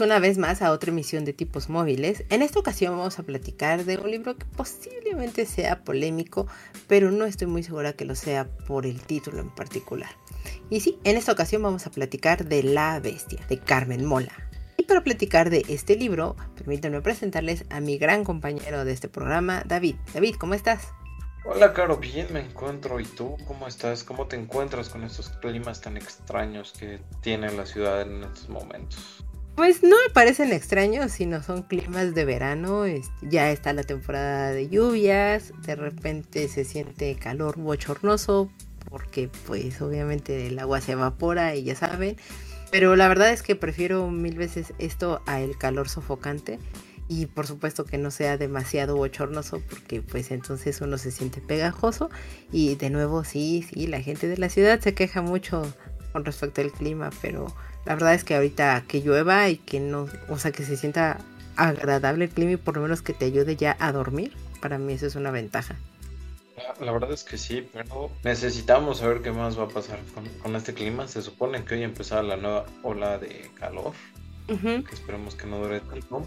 Una vez más a otra emisión de tipos móviles. En esta ocasión vamos a platicar de un libro que posiblemente sea polémico, pero no estoy muy segura que lo sea por el título en particular. Y sí, en esta ocasión vamos a platicar de La Bestia, de Carmen Mola. Y para platicar de este libro, permítanme presentarles a mi gran compañero de este programa, David. David, ¿cómo estás? Hola, Caro, bien me encuentro. ¿Y tú cómo estás? ¿Cómo te encuentras con estos climas tan extraños que tiene la ciudad en estos momentos? Pues no me parecen extraños, sino son climas de verano. Ya está la temporada de lluvias, de repente se siente calor bochornoso, porque pues obviamente el agua se evapora y ya saben. Pero la verdad es que prefiero mil veces esto a el calor sofocante. Y por supuesto que no sea demasiado bochornoso porque pues entonces uno se siente pegajoso. Y de nuevo sí, sí, la gente de la ciudad se queja mucho con respecto al clima, pero la verdad es que ahorita que llueva y que no, o sea, que se sienta agradable el clima y por lo menos que te ayude ya a dormir, para mí eso es una ventaja. La verdad es que sí, pero necesitamos saber qué más va a pasar con, este clima. Se supone que hoy empezará la nueva ola de calor, que esperemos que no dure tanto.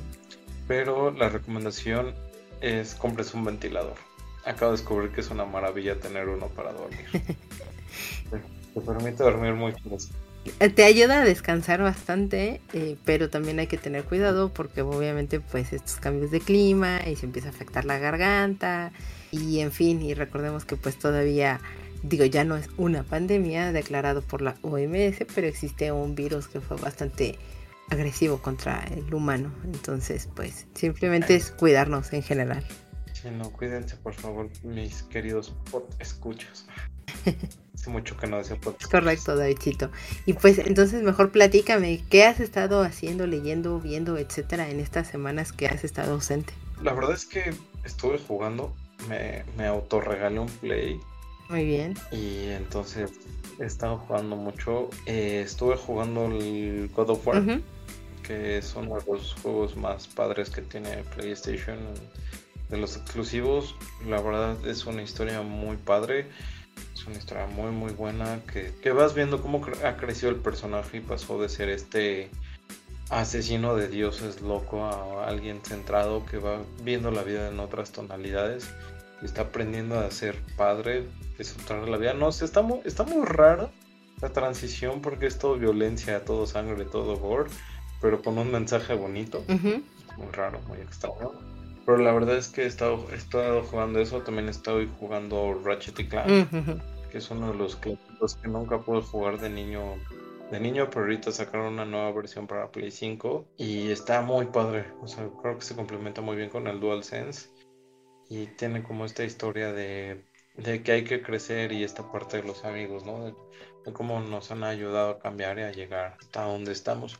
Pero la recomendación es compres un ventilador. Acabo de descubrir que es una maravilla tener uno para dormir. te, permite dormir muy fresco. Te ayuda a descansar bastante, eh, pero también hay que tener cuidado porque obviamente pues estos cambios de clima y se empieza a afectar la garganta y en fin, y recordemos que pues todavía, digo, ya no es una pandemia declarado por la OMS, pero existe un virus que fue bastante agresivo contra el humano, entonces pues simplemente es cuidarnos en general. Sí, no, cuídense por favor, mis queridos escuchas. Hace mucho que no decía podcast. Correcto, Davidcito. Y pues entonces mejor platícame, ¿qué has estado haciendo, leyendo, viendo, etcétera, en estas semanas que has estado ausente? La verdad es que estuve jugando, me, me autorregalé un play. Muy bien. Y entonces he estado jugando mucho. Eh, estuve jugando el God of War, que es uno de los juegos más padres que tiene PlayStation. De los exclusivos, la verdad es una historia muy padre es una historia muy muy buena que, vas viendo cómo ha crecido el personaje y pasó de ser este asesino de dioses loco a alguien centrado que va viendo la vida en otras tonalidades y está aprendiendo a ser padre, disfrutar de la vida. No sé, está muy, está muy raro la transición porque es todo violencia, todo sangre, todo gore, pero con un mensaje bonito. Muy raro, muy extraño. Pero la verdad es que he estado, he estado jugando eso, también estoy jugando Ratchet y Clank, que es uno de los clásicos que nunca pude jugar de niño. De niño, pero ahorita sacaron una nueva versión para Play 5 y está muy padre. O sea, creo que se complementa muy bien con el DualSense y tiene como esta historia de, de que hay que crecer y esta parte de los amigos, ¿no? De, cómo nos han ayudado a cambiar y a llegar hasta donde estamos.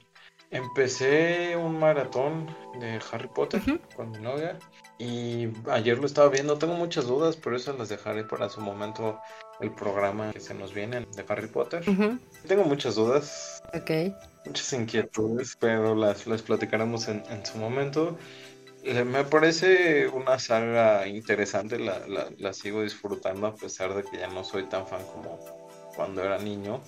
Empecé un maratón de Harry Potter con mi novia y ayer lo estaba viendo. Tengo muchas dudas, pero esas las dejaré para su momento el programa que se nos viene de Harry Potter. Tengo muchas dudas. Ok. Muchas inquietudes, pero las, las platicaremos en, su momento. Eh, me parece una saga interesante, la, la sigo disfrutando a pesar de que ya no soy tan fan como cuando era niño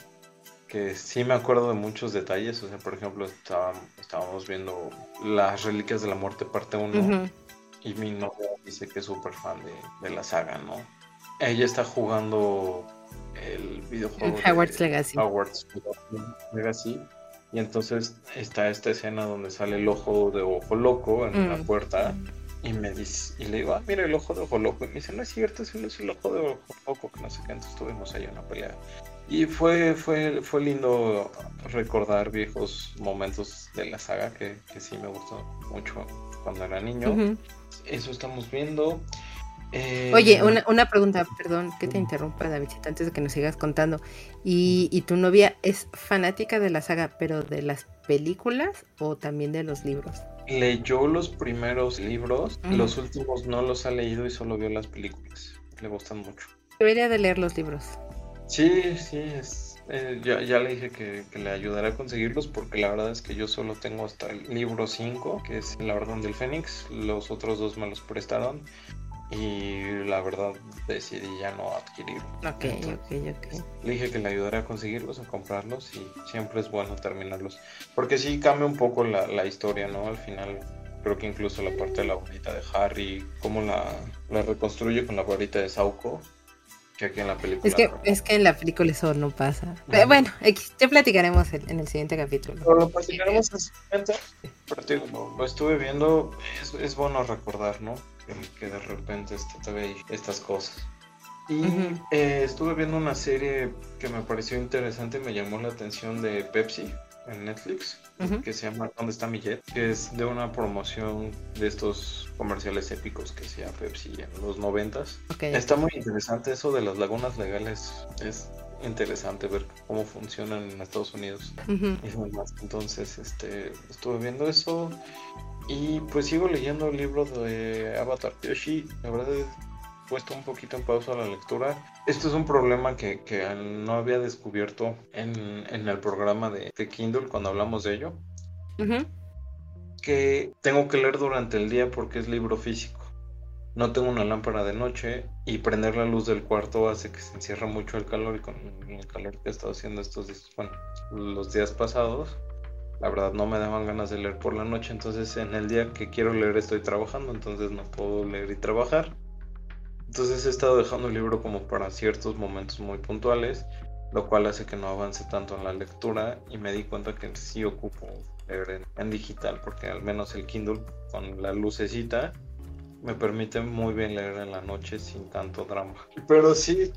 que sí me acuerdo de muchos detalles. O sea, por ejemplo, estábamos viendo Las Reliquias de la Muerte, parte 1. Y mi novia dice que es súper fan de, la saga, ¿no? Ella está jugando el videojuego. Howard's Legacy. Howard's Legacy. Y entonces está esta escena donde sale el ojo de ojo loco en la mm. puerta. Y me dice, y le digo, ah, mira el ojo de ojo loco. Y me dice, no es cierto, es el, ojo de ojo loco, que no sé qué. Entonces tuvimos ahí una pelea y fue, fue, fue lindo recordar viejos momentos de la saga que, sí me gustó mucho cuando era niño. Eso estamos viendo. Oye, una, una, pregunta, perdón que te interrumpa, David, antes de que nos sigas contando. ¿Y, ¿Y, tu novia es fanática de la saga, pero de las películas o también de los libros? Leyó los primeros libros, los últimos no los ha leído y solo vio las películas. Le gustan mucho. Debería de leer los libros. Sí, sí, es, eh, ya, ya, le dije que, que, le ayudaré a conseguirlos porque la verdad es que yo solo tengo hasta el libro 5, que es La Orden del Fénix. Los otros dos me los prestaron y la verdad decidí ya no adquirirlo. Ok, ok, ok. Le dije que le ayudaré a conseguirlos, a comprarlos y siempre es bueno terminarlos. Porque sí cambia un poco la, la historia, ¿no? Al final creo que incluso la parte de la varita de Harry, cómo la, la reconstruye con la varita de Sauco, que aquí en la película. Es que, es que en la película eso no pasa. Bueno, ya platicaremos en, el siguiente capítulo. Pero lo platicaremos en el siguiente. Pero lo, estuve viendo, es, es bueno recordar, ¿no? que, de repente este, te ve estas cosas. Y eh, estuve viendo una serie que me pareció interesante, me llamó la atención de Pepsi en Netflix, que se llama ¿Dónde está mi jet? Que es de una promoción de estos comerciales épicos que hacía Pepsi en los noventas. Está muy interesante eso de las lagunas legales, es interesante ver cómo funcionan en Estados Unidos. Entonces, este, estuve viendo eso. Y pues sigo leyendo el libro de Avatar. Yoshi. La verdad puesto un poquito en pausa la lectura. Esto es un problema que, no había descubierto en, el programa de, Kindle cuando hablamos de ello. Que tengo que leer durante el día porque es libro físico. No tengo una lámpara de noche y prender la luz del cuarto hace que se encierra mucho el calor y con el calor que he estado haciendo estos días, bueno, los días pasados, la verdad no me daban ganas de leer por la noche, entonces en el día que quiero leer estoy trabajando, entonces no puedo leer y trabajar. Entonces he estado dejando el libro como para ciertos momentos muy puntuales, lo cual hace que no avance tanto en la lectura y me di cuenta que sí ocupo leer en, digital, porque al menos el Kindle con la lucecita me permite muy bien leer en la noche sin tanto drama. Pero sí,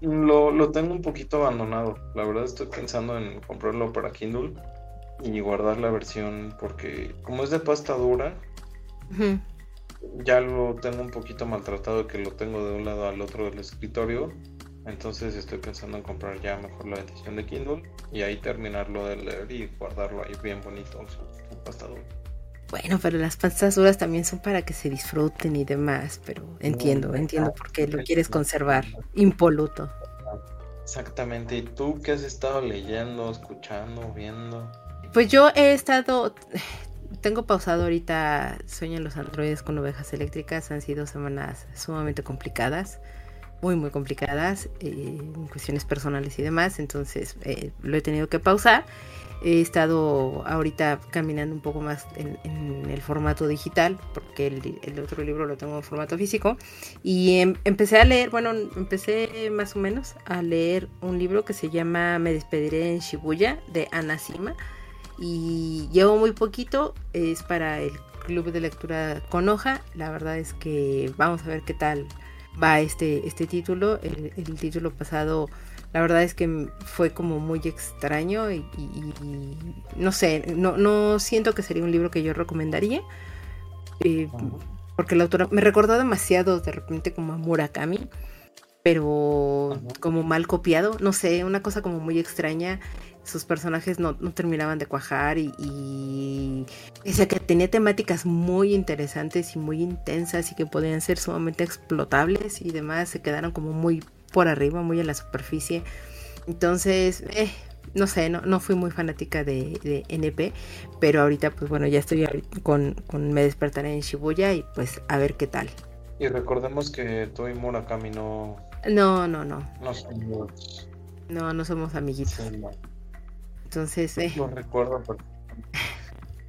lo, lo tengo un poquito abandonado. La verdad estoy pensando en comprarlo para Kindle y guardar la versión porque como es de pasta dura, ya lo tengo un poquito maltratado que lo tengo de un lado al otro del escritorio. Entonces estoy pensando en comprar ya mejor la edición de Kindle y ahí terminarlo de leer y guardarlo ahí bien bonito su, pasta dura. Bueno, pero las pastas duras también son para que se disfruten y demás, pero entiendo, entiendo por qué lo quieres conservar impoluto. Exactamente. ¿Y tú qué has estado leyendo, escuchando, viendo? Pues yo he estado, tengo pausado ahorita Sueñan los androides con ovejas eléctricas, han sido semanas sumamente complicadas, muy muy complicadas, eh, en cuestiones personales y demás, entonces eh, lo he tenido que pausar. He estado ahorita caminando un poco más en, el formato digital, porque el, otro libro lo tengo en formato físico. Y em, empecé a leer, bueno, empecé más o menos a leer un libro que se llama Me despediré en Shibuya, de Ana Sima y llevo muy poquito, es para el club de lectura con hoja, la verdad es que vamos a ver qué tal va este, este título, el, título pasado la verdad es que fue como muy extraño y, no sé, no, no, siento que sería un libro que yo recomendaría. Eh, porque la autora me recordó demasiado de repente como a Murakami, pero como mal copiado, no sé, una cosa como muy extraña sus personajes no, terminaban de cuajar y, y que tenía temáticas muy interesantes y muy intensas y que podían ser sumamente explotables y demás, se quedaron como muy por arriba, muy en la superficie. Entonces, eh, no sé, no, no fui muy fanática de, NP, pero ahorita pues bueno, ya estoy con, con Me despertaré en Shibuya y pues a ver qué tal. Y recordemos que Toy Murakami no... No, no, no. No somos... No, no somos amiguitos. Entonces, eh, no recuerdo.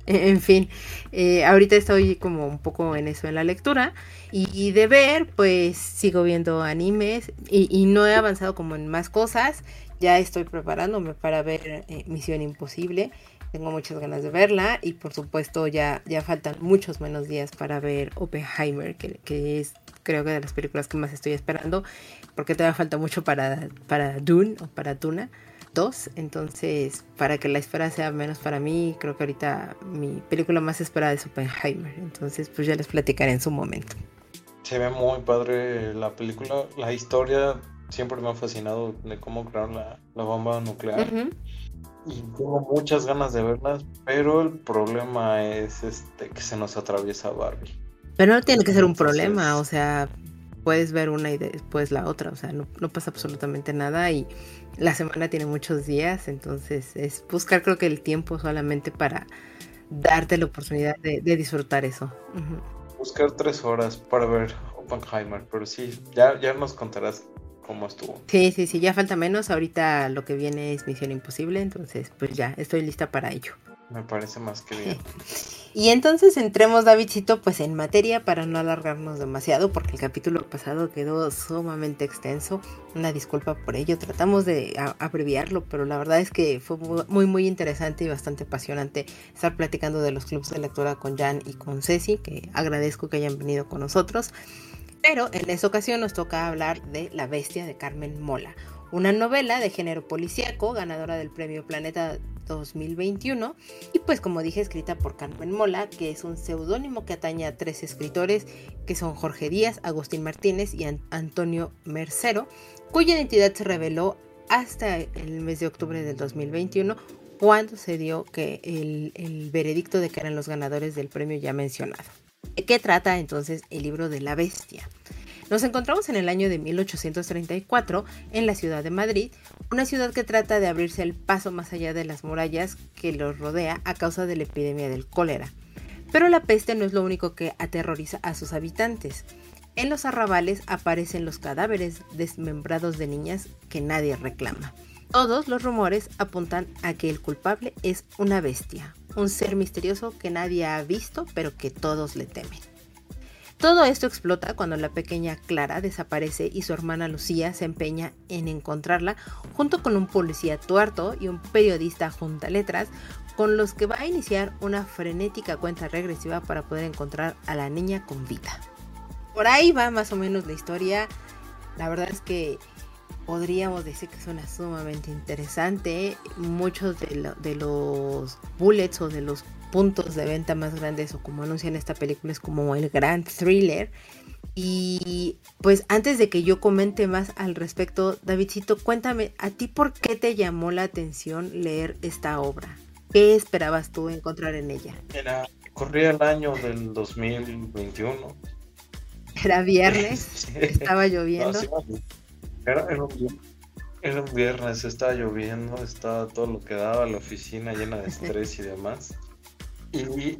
En fin, eh, ahorita estoy como un poco en eso en la lectura y, de ver, pues sigo viendo animes y, no he avanzado como en más cosas. Ya estoy preparándome para ver eh, Misión Imposible. Tengo muchas ganas de verla y por supuesto ya, ya faltan muchos menos días para ver Oppenheimer, que, que es creo que de las películas que más estoy esperando, porque todavía falta mucho para, para Dune o para Tuna. Dos, Entonces, para que la espera sea menos para mí, creo que ahorita mi película más esperada es Oppenheimer. Entonces, pues ya les platicaré en su momento. se ve muy padre la película. La historia siempre me ha fascinado de cómo crearon la, bomba nuclear. Y tengo muchas ganas de verlas, pero el problema es este que se nos atraviesa Barbie. Pero no tiene que ser un problema, o sea, puedes ver una y después la otra, o sea, no, pasa absolutamente nada y la semana tiene muchos días, entonces es buscar creo que el tiempo solamente para darte la oportunidad de, disfrutar eso. Buscar tres horas para ver Oppenheimer, pero sí, ya, ya nos contarás cómo estuvo. Sí, sí, sí, ya falta menos, ahorita lo que viene es Misión Imposible, entonces pues ya, estoy lista para ello. Me parece más que bien. y entonces entremos, Davidcito, pues en materia para no alargarnos demasiado, porque el capítulo pasado quedó sumamente extenso. Una disculpa por ello. Tratamos de abreviarlo, pero la verdad es que fue muy, muy interesante y bastante apasionante estar platicando de los clubes de lectura con Jan y con Ceci, que agradezco que hayan venido con nosotros. Pero en esta ocasión nos toca hablar de La Bestia de Carmen Mola, una novela de género policíaco ganadora del premio Planeta 2021 y pues como dije escrita por Carmen Mola, que es un seudónimo que atañe a tres escritores que son Jorge Díaz, Agustín Martínez y Antonio Mercero, cuya identidad se reveló hasta el mes de octubre del 2021 cuando se dio que el, el veredicto de que eran los ganadores del premio ya mencionado. ¿De qué trata entonces el libro de la bestia? Nos encontramos en el año de 1834 en la ciudad de Madrid, una ciudad que trata de abrirse el paso más allá de las murallas que los rodea a causa de la epidemia del cólera. Pero la peste no es lo único que aterroriza a sus habitantes. En los arrabales aparecen los cadáveres desmembrados de niñas que nadie reclama. Todos los rumores apuntan a que el culpable es una bestia, un ser misterioso que nadie ha visto pero que todos le temen. Todo esto explota cuando la pequeña Clara desaparece y su hermana Lucía se empeña en encontrarla junto con un policía tuerto y un periodista junta letras con los que va a iniciar una frenética cuenta regresiva para poder encontrar a la niña con vida. Por ahí va más o menos la historia. La verdad es que podríamos decir que suena sumamente interesante. Muchos de, de los bullets o de los puntos de venta más grandes o como anuncian esta película es como el gran thriller. Y pues antes de que yo comente más al respecto, Davidcito, cuéntame, ¿a ti por qué te llamó la atención leer esta obra? ¿Qué esperabas tú encontrar en ella? Era, corría el año del 2021. Era viernes, estaba lloviendo. era, un, era un viernes, estaba lloviendo, estaba todo lo que daba, la oficina llena de estrés y demás. Y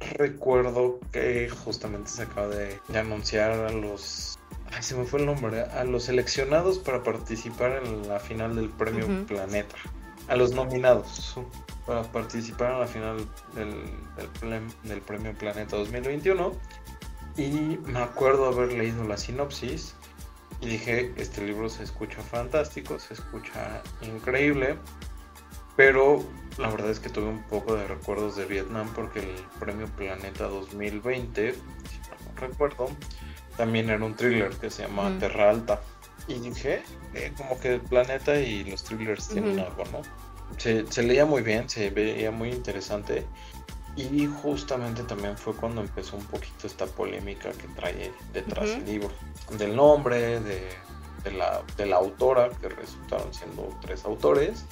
recuerdo que justamente se acaba de, anunciar a los. Ay, se me fue el nombre. A los seleccionados para participar en la final del premio Planeta. A los nominados para participar en la final del, del, premio Planeta 2021. Y me acuerdo haber leído la sinopsis. Y dije, este libro se escucha fantástico, se escucha increíble. Pero la verdad es que tuve un poco de recuerdos de Vietnam porque el premio Planeta 2020, si no recuerdo, también era un thriller que se llama Terra Alta. Y dije, eh, como que el planeta y los thrillers tienen algo, ¿no? Se, se, leía muy bien, se veía muy interesante. Y justamente también fue cuando empezó un poquito esta polémica que trae detrás el libro. Del nombre, de, de, la, de la autora, que resultaron siendo tres autores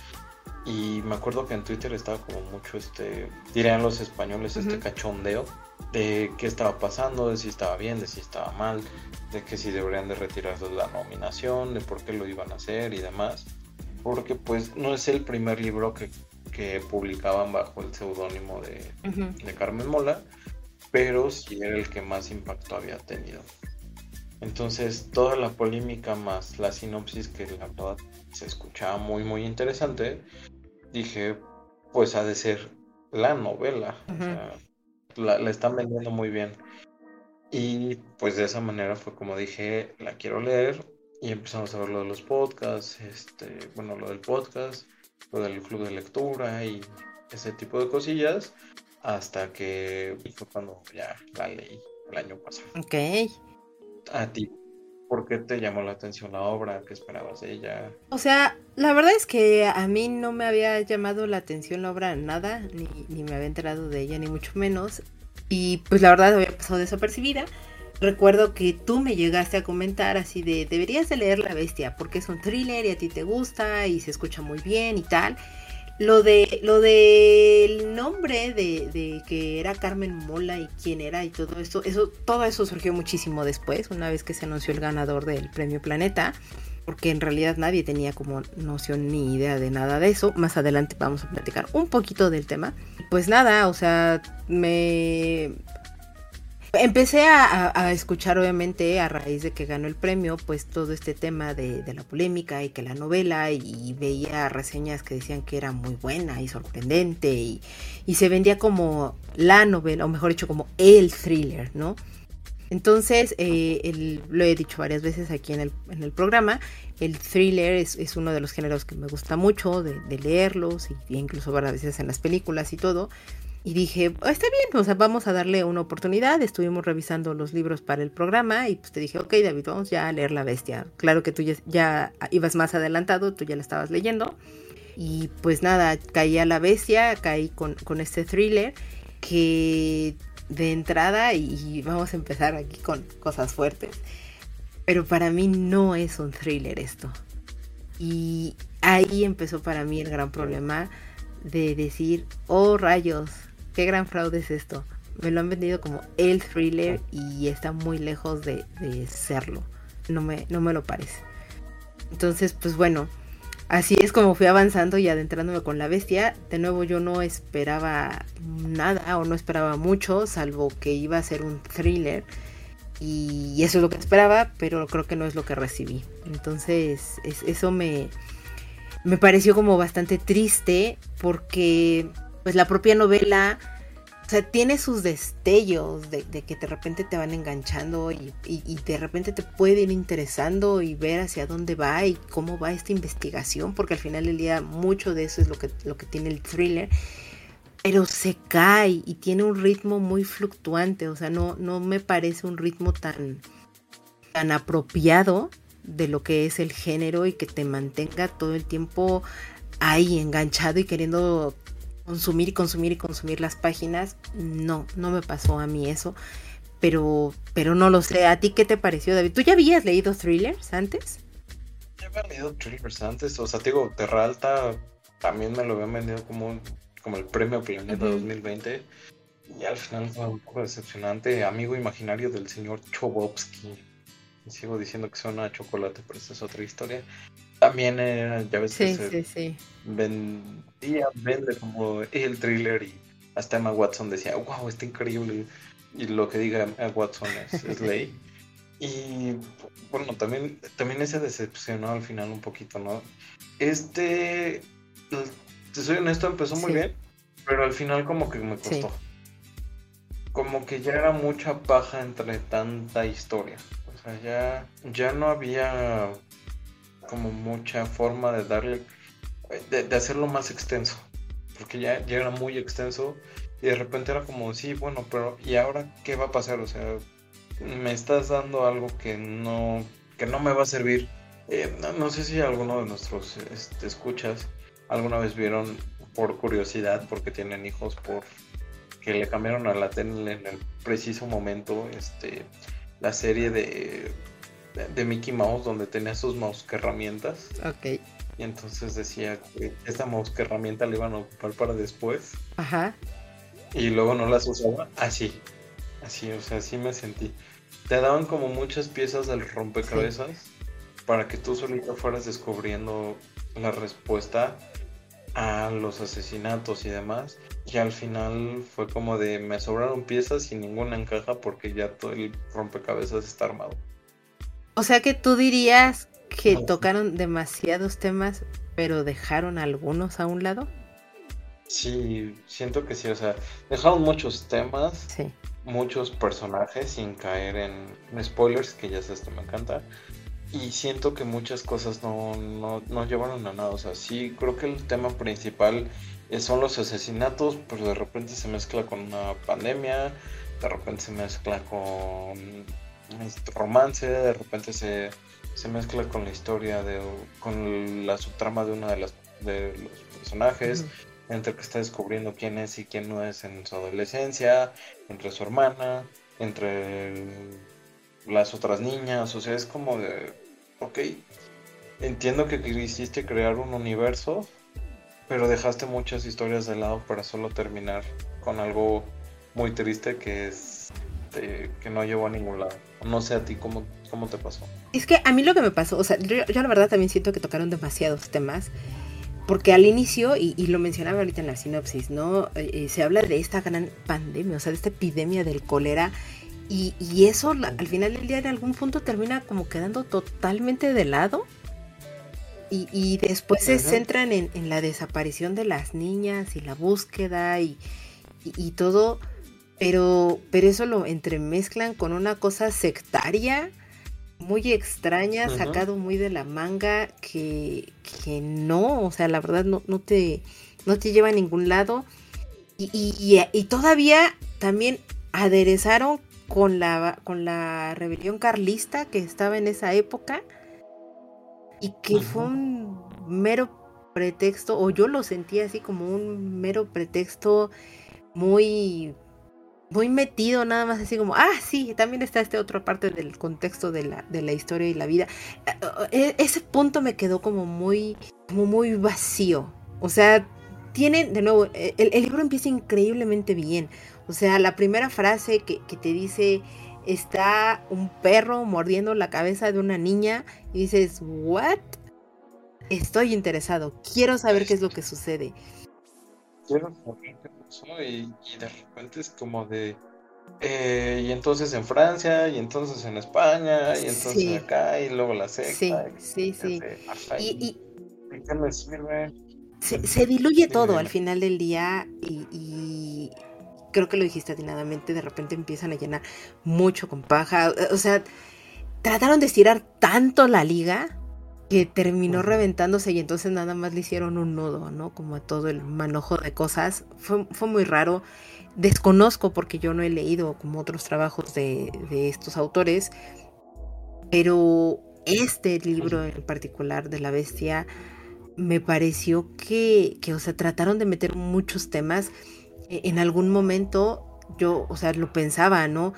y me acuerdo que en Twitter estaba como mucho este, dirían los españoles, este cachondeo de qué estaba pasando, de si estaba bien, de si estaba mal, de que si deberían de retirarse la nominación, de por qué lo iban a hacer y demás. Porque pues no es el primer libro que, que publicaban bajo el seudónimo de, de Carmen Mola, pero sí era el que más impacto había tenido. Entonces, toda la polémica más la sinopsis que la verdad se escuchaba muy muy interesante, dije, pues ha de ser la novela. o sea, la, están vendiendo muy bien. Y pues de esa manera fue como dije, la quiero leer. Y empezamos a ver lo de los podcasts, este, bueno, lo del podcast, lo del club de lectura y ese tipo de cosillas. Hasta que fue cuando ya la leí el año pasado. Ok. A ti, ¿Por qué te llamó la atención la obra? ¿Qué esperabas de ella? O sea, la verdad es que a mí no me había llamado la atención la obra nada, ni, me había enterado de ella, ni mucho menos. Y pues la verdad había pasado desapercibida. recuerdo que tú me llegaste a comentar así de deberías de leer La Bestia porque es un thriller y a ti te gusta y se escucha muy bien y tal. Lo de lo del nombre de, de, que era Carmen Mola y quién era y todo eso, eso, todo eso surgió muchísimo después, una vez que se anunció el ganador del premio Planeta, porque en realidad nadie tenía como noción ni idea de nada de eso. Más adelante vamos a platicar un poquito del tema. Pues nada, o sea, me Empecé a, escuchar, obviamente, a raíz de que ganó el premio, pues todo este tema de, la polémica y que la novela, y, veía reseñas que decían que era muy buena y sorprendente, y, se vendía como la novela, o mejor dicho, como el thriller, ¿no? Entonces, eh, lo he dicho varias veces aquí en el, programa, el thriller es, uno de los géneros que me gusta mucho de, leerlos, y, incluso varias veces en las películas y todo. Y dije, oh, está bien, o sea, vamos a darle una oportunidad. Estuvimos revisando los libros para el programa y pues te dije, ok, David, vamos ya a leer La Bestia. Claro que tú ya, ibas más adelantado, tú ya la estabas leyendo. Y pues nada, caí a La Bestia, caí con, con este thriller que de entrada, y vamos a empezar aquí con cosas fuertes, pero para mí no es un thriller esto. Y ahí empezó para mí el gran problema de decir, oh rayos, qué gran fraude es esto. Me lo han vendido como el thriller y está muy lejos de, serlo. No me, no me lo parece. Entonces, pues bueno, así es como fui avanzando y adentrándome con la bestia. De nuevo, yo no esperaba nada o no esperaba mucho, salvo que iba a ser un thriller. Y eso es lo que esperaba, pero creo que no es lo que recibí. Entonces, eso me, me pareció como bastante triste porque pues la propia novela, o sea, tiene sus destellos de, que de repente te van enganchando y, de repente te puede ir interesando y ver hacia dónde va y cómo va esta investigación, porque al final del día mucho de eso es lo que, lo que tiene el thriller. Pero se cae y tiene un ritmo muy fluctuante, o sea, no, no me parece un ritmo tan, tan apropiado de lo que es el género y que te mantenga todo el tiempo ahí enganchado y queriendo consumir y consumir y consumir las páginas. No, no me pasó a mí eso. Pero, pero no lo sé. ¿A ti qué te pareció, David? ¿Tú ya habías leído thrillers antes? Ya había leído thrillers antes. O sea, te digo, Terra Alta también me lo habían vendido como, como el premio Planeta 2020. Y al final fue un poco decepcionante. Amigo imaginario del señor Chobovsky. Sigo diciendo que suena a chocolate, pero esta es otra historia. También, eh, ya ves sí, que sí, sí. vendía, vende como el thriller y hasta Emma Watson decía, wow, está increíble. Y lo que diga Emma Watson es, ley. Y bueno, también, también se decepcionó al final un poquito, ¿no? Este, te soy honesto, empezó muy bien, pero al final como que me costó. Como que ya era mucha paja entre tanta historia. O sea, ya, ya no había como mucha forma de darle, de, hacerlo más extenso, porque ya, ya, era muy extenso y de repente era como, sí, bueno, pero ¿y ahora qué va a pasar? O sea, me estás dando algo que no, que no me va a servir. Eh, no, sé si alguno de nuestros este, escuchas alguna vez vieron por curiosidad, porque tienen hijos, por que le cambiaron a la tele en el preciso momento, este, la serie de de Mickey Mouse donde tenía sus mouse herramientas. Ok. Y entonces decía que esta mouse herramienta le iban a ocupar para después. Ajá. Y luego no las usaba. Así. Así, o sea, así me sentí. Te daban como muchas piezas del rompecabezas para que tú solito fueras descubriendo la respuesta a los asesinatos y demás. Y al final fue como de me sobraron piezas y ninguna encaja porque ya todo el rompecabezas está armado. O sea que tú dirías que tocaron demasiados temas, pero dejaron algunos a un lado. Sí, siento que sí, o sea, dejaron muchos temas, muchos personajes sin caer en spoilers, que ya sé, esto me encanta. Y siento que muchas cosas no, no, no llevaron a nada. O sea, sí, creo que el tema principal son los asesinatos, pero de repente se mezcla con una pandemia, de repente se mezcla con este romance, de repente se, mezcla con la historia de con la subtrama de uno de, las, de los personajes, entre que está descubriendo quién es y quién no es en su adolescencia, entre su hermana, entre las otras niñas, o sea, es como de, ok, entiendo que quisiste crear un universo, pero dejaste muchas historias de lado para solo terminar con algo muy triste que es que no llevó a ningún lado. No sé a ti cómo, cómo te pasó. Es que a mí lo que me pasó, o sea, yo, la verdad también siento que tocaron demasiados temas. Porque al inicio, y, lo mencionaba ahorita en la sinopsis, ¿no? Eh, eh, se habla de esta gran pandemia, o sea, de esta epidemia del cólera. Y, eso al final del día en algún punto termina como quedando totalmente de lado y, después se centran en, la desaparición de las niñas y la búsqueda y, todo, pero, pero eso lo entremezclan con una cosa sectaria muy extraña, sacado muy de la manga, que, que, no, o sea, la verdad no, no, te, no te lleva a ningún lado. Y, y, todavía también aderezaron con la, con la rebelión carlista que estaba en esa época y que fue un mero pretexto, o yo lo sentí así como un mero pretexto muy muy metido nada más así como, ah, sí, también está esta otra parte del contexto de la, de la historia y la vida. E, ese punto me quedó como muy, como muy vacío. O sea, tiene, de nuevo, e, el, libro empieza increíblemente bien. O sea, la primera frase que, que te dice, está un perro mordiendo la cabeza de una niña y dices, ¿what? Estoy interesado, quiero saber qué es lo que sucede. Quiero saber qué y, de repente es como de... Eh, y entonces en Francia, y entonces en España, y entonces acá, y luego la secta. Sí, sí, sí. Y, Se, se, diluye todo al final del día y creo que lo dijiste atinadamente, de repente empiezan a llenar mucho con paja. O sea, trataron de estirar tanto la liga que terminó reventándose y entonces nada más le hicieron un nudo, ¿no? Como a todo el manojo de cosas. Fue, fue muy raro. Desconozco porque yo no he leído como otros trabajos de, de estos autores, pero este libro en particular de la bestia me pareció que, que, o sea, trataron de meter muchos temas e-, en algún momento yo, o sea, lo pensaba, ¿no?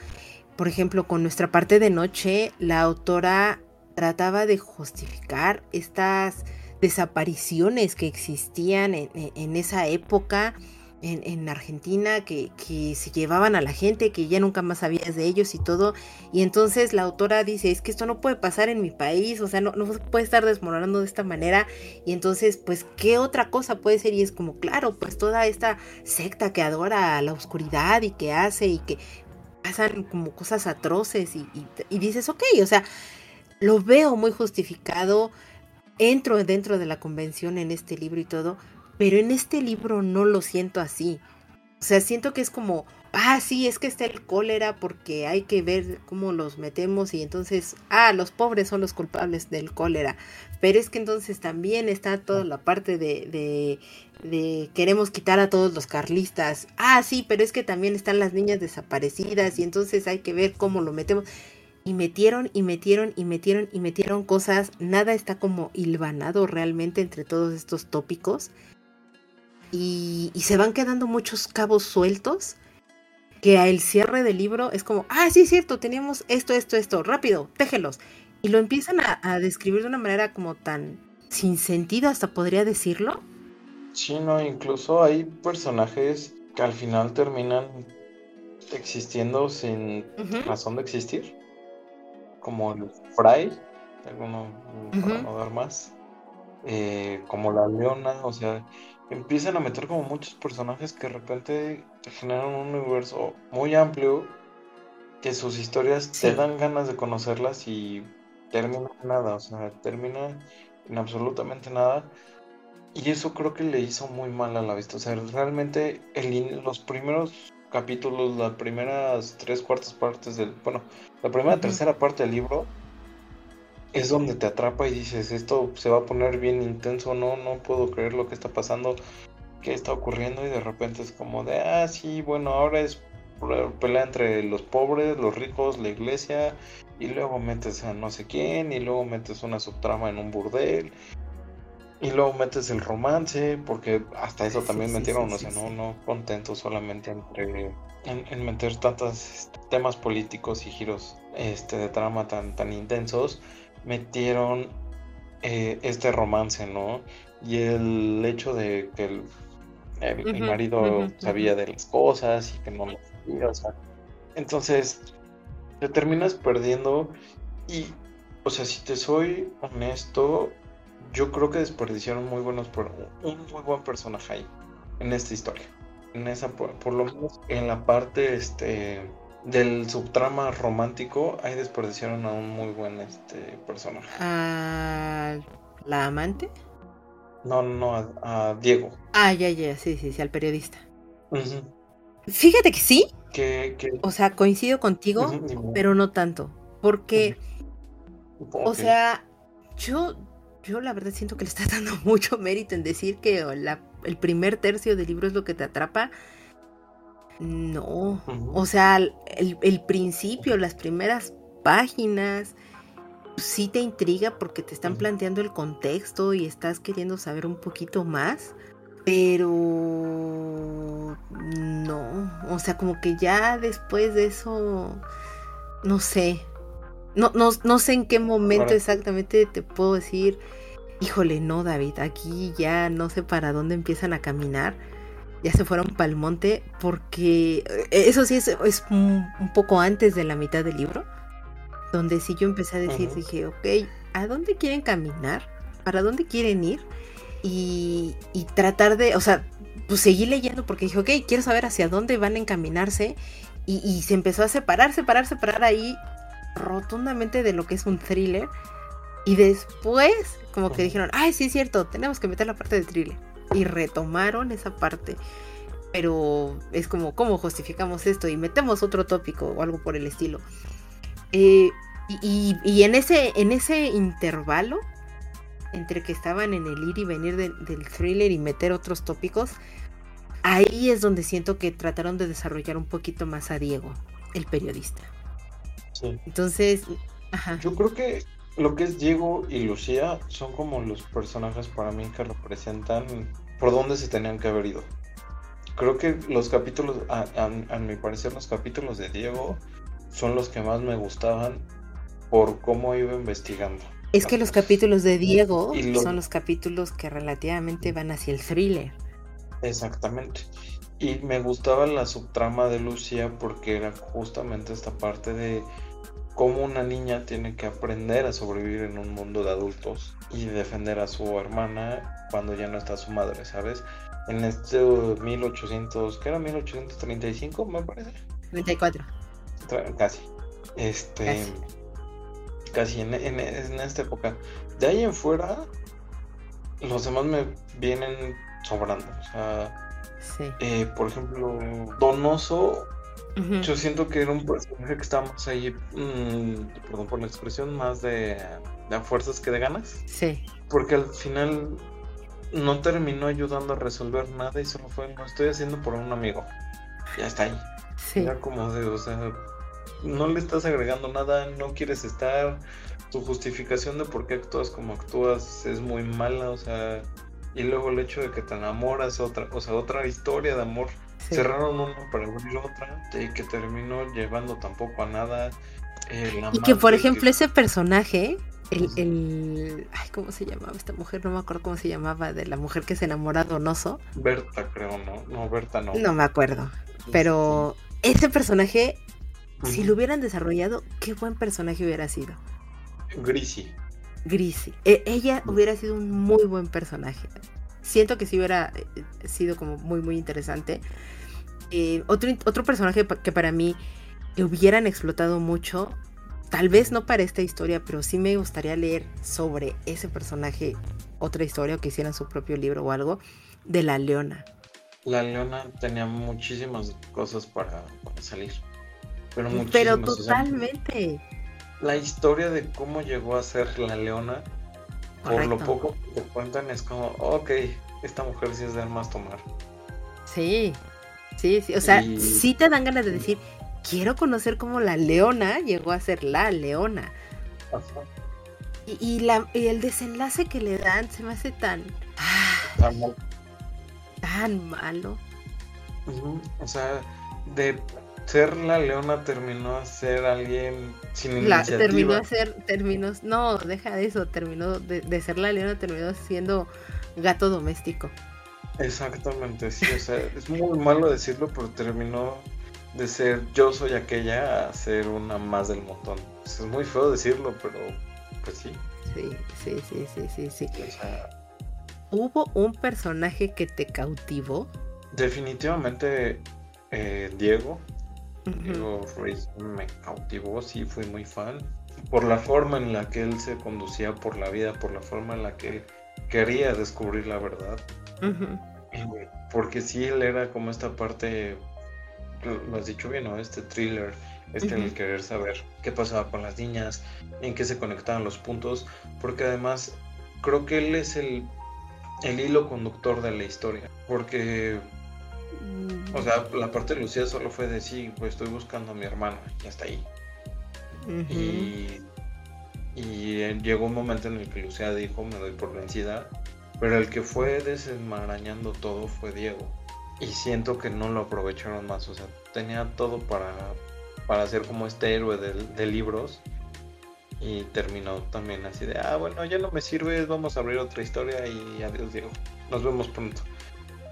Por ejemplo, con nuestra parte de noche, la autora trataba de justificar estas desapariciones que existían en, en esa época en, Argentina que, se llevaban a la gente, que ya nunca más sabías de ellos y todo. Y entonces la autora dice, es que esto no puede pasar en mi país, o sea, no, no puede estar desmoronando de esta manera. Y entonces, pues, ¿qué otra cosa puede ser? Y es como, claro, pues toda esta secta que adora la oscuridad y que hace y que pasan como cosas atroces y, y dices, ok, o sea, lo veo muy justificado, entro dentro de la convención en este libro y todo, pero en este libro no lo siento así. O sea, siento que es como, ah, sí, es que está el cólera porque hay que ver cómo los metemos y entonces, ah, los pobres son los culpables del cólera. Pero es que entonces también está toda la parte de, de, de queremos quitar a todos los carlistas. Ah, sí, pero es que también están las niñas desaparecidas y entonces hay que ver cómo lo metemos. Y metieron y metieron y metieron y metieron cosas. Nada está como hilvanado realmente entre todos estos tópicos y, se van quedando muchos cabos sueltos que al cierre del libro es como, ah, sí es cierto, teníamos esto, esto, esto, rápido, téjelos. Y lo empiezan a, describir de una manera como tan sin sentido, hasta podría decirlo. Sí, no, incluso hay personajes que al final terminan existiendo sin razón de existir. Como el Fry, alguno para no dar más. Eh, como la Leona, o sea, empiezan a meter como muchos personajes que de repente generan un universo muy amplio que sus historias te dan ganas de conocerlas y termina en nada, o sea, termina en absolutamente nada. Y eso creo que le hizo muy mal a la vista. O sea, realmente el, los primeros capítulos, las primeras tres cuartas partes del. Bueno, la primera tercera parte del libro es donde te atrapa y dices, esto se va a poner bien intenso, no, no puedo creer lo que está pasando, qué está ocurriendo y de repente es como de, ah, sí, bueno, ahora es pelea entre los pobres, los ricos, la iglesia y luego metes a no sé quién y luego metes una subtrama en un burdel y luego metes el romance porque hasta eso también metieron, o sea, no, no contento solamente entre en, meter tantos temas políticos y giros este, de trama tan, tan intensos, metieron eh, este romance, ¿no? Y el hecho de que el, el, marido sabía de las cosas y que no lo sabía, o sea, entonces te terminas perdiendo y, o sea, si te soy honesto, yo creo que desperdiciaron muy buenos un muy buen personaje ahí en esta historia. En esa por, lo menos en la parte este del subtrama romántico ahí desperdiciaron a un muy buen este personaje. ¿A la amante? no no a, Diego. Ah ya ya sí sí sí al periodista. Fíjate que sí. Que, o sea coincido contigo pero no tanto porque o sea yo yo la verdad siento que le estás dando mucho mérito en decir que el primer tercio del libro es lo que te atrapa. No, o sea, el, principio, las primeras páginas, sí te intriga porque te están planteando el contexto y estás queriendo saber un poquito más, pero no, o sea, como que ya después de eso, no sé, no, no, no sé en qué momento exactamente te puedo decir, híjole, no, David, aquí ya no sé para dónde empiezan a caminar. Ya se fueron para el monte porque eh, eso sí es, es un, poco antes de la mitad del libro, donde sí yo empecé a decir, dije, ok, ¿a dónde quieren caminar? ¿Para dónde quieren ir? Y, y tratar de, o sea, pues seguí leyendo porque dije, ok, quiero saber hacia dónde van a encaminarse. Y, y se empezó a separar, separar, separar ahí rotundamente de lo que es un thriller. Y después, como que dijeron, ay, sí es cierto, tenemos que meter la parte de thriller. Y retomaron esa parte. Pero es como, ¿cómo justificamos esto? Y metemos otro tópico o algo por el estilo. Eh, y, en, ese, en ese intervalo, entre que estaban en el ir y venir del thriller y meter otros tópicos, ahí es donde siento que trataron de desarrollar un poquito más a Diego, el periodista. Entonces, yo creo que lo que es Diego y Lucía son como los personajes para mí que representan por dónde se tenían que haber ido. Creo que los capítulos, a, mi parecer, los capítulos de Diego son los que más me gustaban por cómo iba investigando. Es que los capítulos de Diego son los capítulos que relativamente van hacia el thriller. Exactamente. Y me gustaba la subtrama de Lucía porque era justamente esta parte de cómo una niña tiene que aprender a sobrevivir en un mundo de adultos y defender a su hermana cuando ya no está su madre, ¿sabes? En este 1800, ¿qué era? 1835, me parece. 34. Casi. Este. Casi, en, en, esta época. De ahí en fuera, los demás me vienen sobrando. O sea, sí. eh, por ejemplo, Donoso yo siento que era un personaje que estábamos ahí, mm, perdón por la expresión, más de, de fuerzas que de ganas. Sí. Porque al final no terminó ayudando a resolver nada y solo fue, lo estoy haciendo por un amigo. Ya está ahí. Sí. Era como de, o sea, no le estás agregando nada, no quieres estar. Tu justificación de por qué actúas como actúas es muy mala, o sea, y luego el hecho de que te enamoras, otra, o sea, otra historia de amor Cerraron uno para abrir otra y que terminó llevando tampoco a nada. Eh, y que por ejemplo ese personaje, el, el, Ay, ¿cómo se llamaba esta mujer? No me acuerdo cómo se llamaba, de la mujer que se enamora Donoso. Berta, creo, ¿no? No, Berta no. No me acuerdo. Pero ese personaje, si lo hubieran desarrollado, qué buen personaje hubiera sido. Grisi. Grisi. E, ella hubiera sido un muy buen personaje. Siento que sí hubiera eh, sido como muy, muy interesante. Eh, otro, otro personaje que para mí hubieran explotado mucho, tal vez no para esta historia, pero sí me gustaría leer sobre ese personaje otra historia o que hicieran su propio libro o algo, de la leona. La leona tenía muchísimas cosas para, salir. Pero, pero totalmente. la historia de cómo llegó a ser la leona, por lo poco que te cuentan, es como, ok, esta mujer sí es de armas tomar. Sí, Sí, sí, o sea, sí te dan ganas de decir, quiero conocer cómo la leona llegó a ser la leona. Y, la, el desenlace que le dan se me hace tan... tan, malo. tan malo. O sea, de ser la leona terminó a ser alguien sin La, iniciativa. terminó a ser, terminó, no, deja de eso, terminó de, de ser la leona, terminó siendo gato doméstico. Exactamente, sí, o sea, es muy malo decirlo, pero terminó de ser yo soy aquella a ser una más del montón. Es muy feo decirlo, pero pues sí. Sí, sí, sí, sí, sí, sí. O sea, ¿Hubo un personaje que te cautivó? definitivamente eh, Diego. Diego Ruiz me cautivó, sí, fui muy fan. Por la forma en la que él se conducía por la vida, por la forma en la que quería descubrir la verdad. Ujú. Eh, Porque sí, él era como esta parte, lo has dicho bien, ¿no? Este thriller, este el Ujú. querer saber qué pasaba con las niñas, en qué se conectaban los puntos, porque además creo que él es el, el hilo conductor de la historia, porque, o sea, la parte de Lucía solo fue de sí, pues estoy buscando a mi hermana, y hasta ahí. Y, y eh, llegó un momento en el que Lucía dijo, me doy por vencida, pero el que fue desenmarañando todo fue Diego. Y siento que no lo aprovecharon más, o sea, tenía todo para, para ser como este héroe de, de libros. Y terminó también así de, ah, bueno, ya no me sirves, vamos a abrir otra historia y adiós Diego, nos vemos pronto.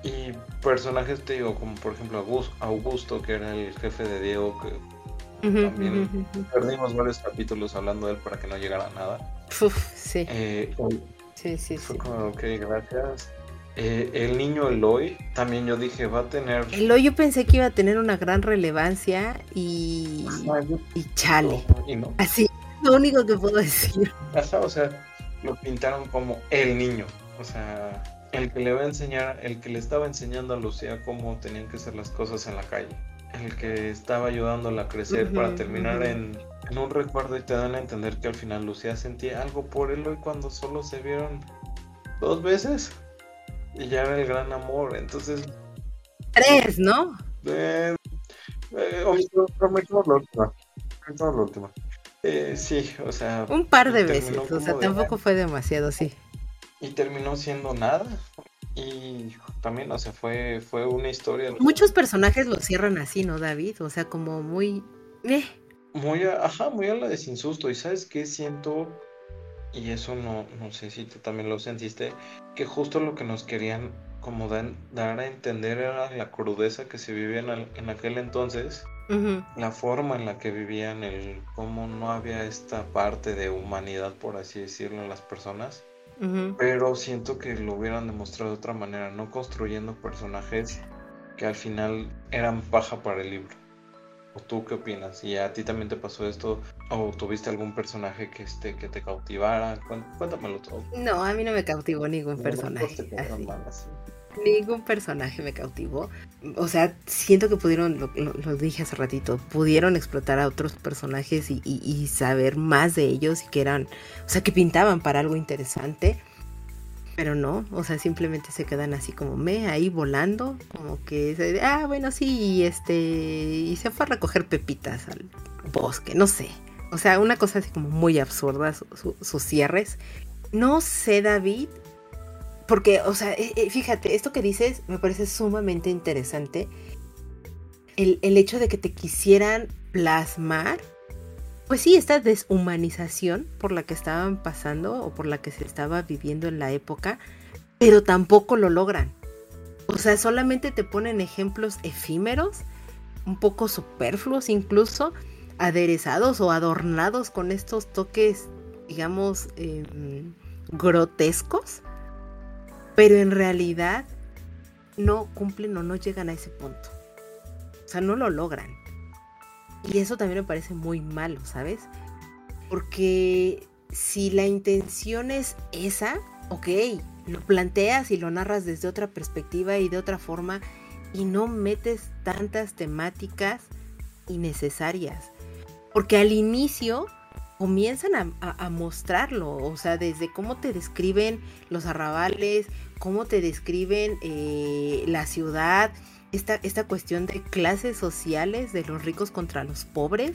Y personajes, te digo, como por ejemplo Augus- Augusto, que era el jefe de Diego, que también. Perdimos varios capítulos hablando de él para que no llegara a nada. Uf, sí, Eh, sí, sí, fue sí. como, ok, gracias. Eh, el niño Eloy, también yo dije, va a tener... El yo pensé que iba a tener una gran relevancia y, Ajá, yo- y chale. Y no. Así, lo único que puedo decir. O sea, lo pintaron como el niño. O sea, el que le va a enseñar, el que le estaba enseñando a Lucía cómo tenían que ser las cosas en la calle. El que estaba ayudándola a crecer para terminar en, en un recuerdo y te dan a entender que al final Lucía sentía algo por Eloy cuando solo se vieron dos veces. Y ya era el gran amor. Entonces, Tres, ¿no? eh, eh, omito- omitamos la última. Omitamos la última. Eh, sí, o sea, Un par de veces, o sea, de- tampoco fue demasiado, sí. Y terminó siendo nada. Y también, o sea, fue, fue una historia Muchos personajes lo cierran así, ¿no, David? O sea, como muy... eh, muy, a- ajá, muy a la de sin susto. Y sabes qué siento, y eso no, no sé si tú también lo sentiste, que justo lo que nos querían como dan- dar a entender era la crudeza que se vivía en, en aquel entonces, la forma en la que vivían, el cómo no había esta parte de humanidad, por así decirlo, en las personas. Pero siento que lo hubieran demostrado de otra manera, no construyendo personajes que al final eran paja para el libro. ¿O tú qué opinas? ¿Y a ti también te pasó esto? ¿O tuviste algún personaje que, este, que te cautivara? Cuéntamelo todo. No, a mí no me cautivó ningún No, personaje. así. mal así. Ningún personaje me cautivó. O sea, siento que pudieron, lo, dije hace ratito, pudieron explotar a otros personajes y, saber más de ellos y que eran, o sea, que pintaban para algo interesante. Pero no, o sea, simplemente se quedan así como me, ahí volando, como que, ah, bueno, sí, y este, y se fue a recoger pepitas al bosque, no sé. O sea, una cosa así como muy absurda, su- su- sus cierres. No sé, David, porque, o sea, eh, eh, fíjate, esto que dices me parece sumamente interesante. El, el hecho de que te quisieran plasmar, pues sí, esta deshumanización por la que estaban pasando o por la que se estaba viviendo en la época, pero tampoco lo logran. O sea, solamente te ponen ejemplos efímeros, un poco superfluos incluso, aderezados o adornados con estos toques, digamos, em, grotescos pero en realidad no cumplen o no llegan a ese punto. O sea, no lo logran. Y eso también me parece muy malo, ¿sabes? Porque si la intención es esa, ok, lo planteas y lo narras desde otra perspectiva y de otra forma y no metes tantas temáticas innecesarias. Porque al inicio comienzan a, mostrarlo, o sea, desde cómo te describen los arrabales, cómo te describen eh, la ciudad, esta, esta cuestión de clases sociales, de los ricos contra los pobres,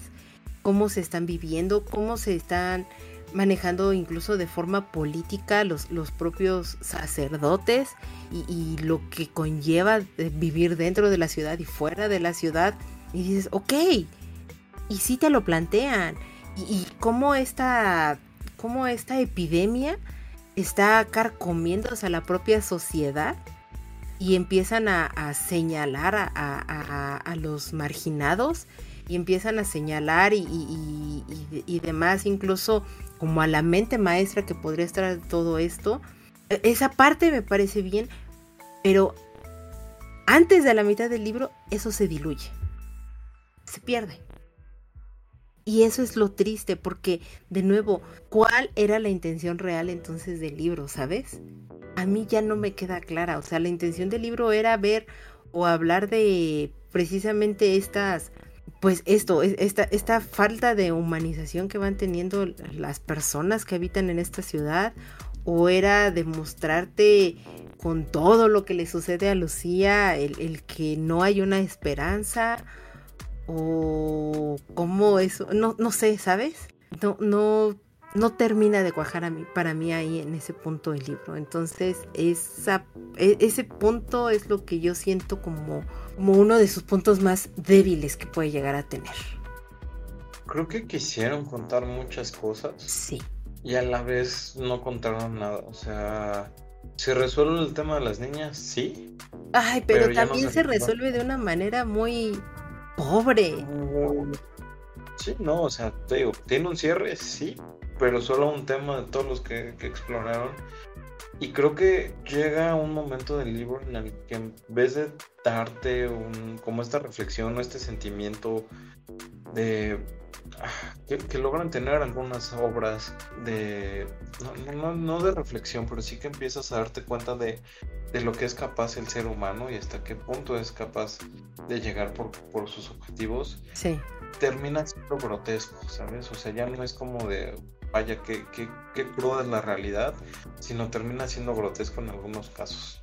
cómo se están viviendo, cómo se están manejando incluso de forma política los, los propios sacerdotes y, lo que conlleva vivir dentro de la ciudad y fuera de la ciudad. Y dices, ok, y sí te lo plantean. Y, cómo, esta, cómo esta epidemia está carcomiéndose a la propia sociedad y empiezan a, señalar a, los marginados y empiezan a señalar y, y, demás, incluso como a la mente maestra que podría estar todo esto. E, esa parte me parece bien, pero antes de la mitad del libro eso se diluye, se pierde. Y eso es lo triste, porque de nuevo, ¿cuál era la intención real entonces del libro, sabes? A mí ya no me queda clara. O sea, la intención del libro era ver o hablar de precisamente estas, pues esto, esta, esta falta de humanización que van teniendo las personas que habitan en esta ciudad, o era demostrarte con todo lo que le sucede a Lucía, el, el que no hay una esperanza, o cómo eso, no, no sé, ¿sabes? No, no, no termina de cuajar a mí, para mí ahí en ese punto del libro. Entonces, esa, e, ese punto es lo que yo siento como, como uno de sus puntos más débiles que puede llegar a tener. Creo que quisieron contar muchas cosas. Sí. Y a la vez no contaron nada. O sea, ¿se resuelve el tema de las niñas? Sí. Ay, pero, también se resuelve de una manera muy pobre. Sí, no, o sea, te digo, tiene un cierre, sí, pero solo un tema de todos los que, exploraron. Y creo que llega un momento del libro en el que en vez de darte un, como esta reflexión o este sentimiento de que, logran tener algunas obras de, no, no, de reflexión, pero sí que empiezas a darte cuenta de, lo que es capaz el ser humano y hasta qué punto es capaz de llegar por, por sus objetivos, sí. termina siendo grotesco, ¿sabes? O sea, ya no es como de, vaya, qué, qué, qué cruda es la realidad, sino termina siendo grotesco en algunos casos,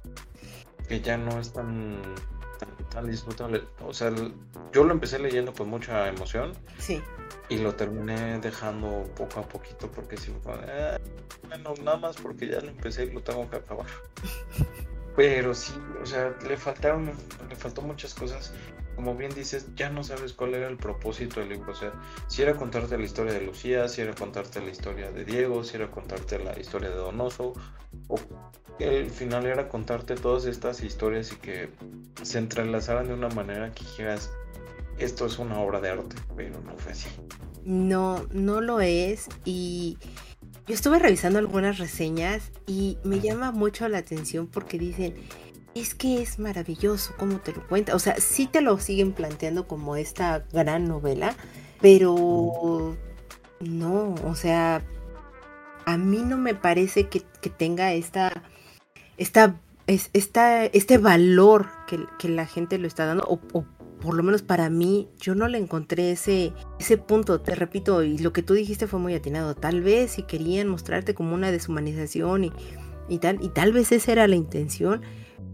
que ya no es tan tan, disfrutable. O sea, yo lo empecé leyendo con mucha emoción. Sí. Y lo terminé dejando poco a poquito porque si eh, bueno, nada más porque ya lo empecé y lo tengo que acabar. Pero sí, o sea, le faltaron, le faltó muchas cosas. Como bien dices, ya no sabes cuál era el propósito del libro. O sea, si era contarte la historia de Lucía, si era contarte la historia de Diego, si era contarte la historia de Donoso, o el final era contarte todas estas historias y que se entrelazaran de una manera que dijeras, esto es una obra de arte, pero no fue así. No, no lo es y yo estuve revisando algunas reseñas y me llama mucho la atención porque dicen, es que es maravilloso cómo te lo cuenta. O sea, sí te lo siguen planteando como esta gran novela, pero no, o sea, a mí no me parece que, que tenga esta esta, es, esta, este valor que, la gente lo está dando, o, por lo menos para mí, yo no le encontré ese, ese punto, te repito, y lo que tú dijiste fue muy atinado, tal vez si querían mostrarte como una deshumanización y, y tal, y tal vez esa era la intención,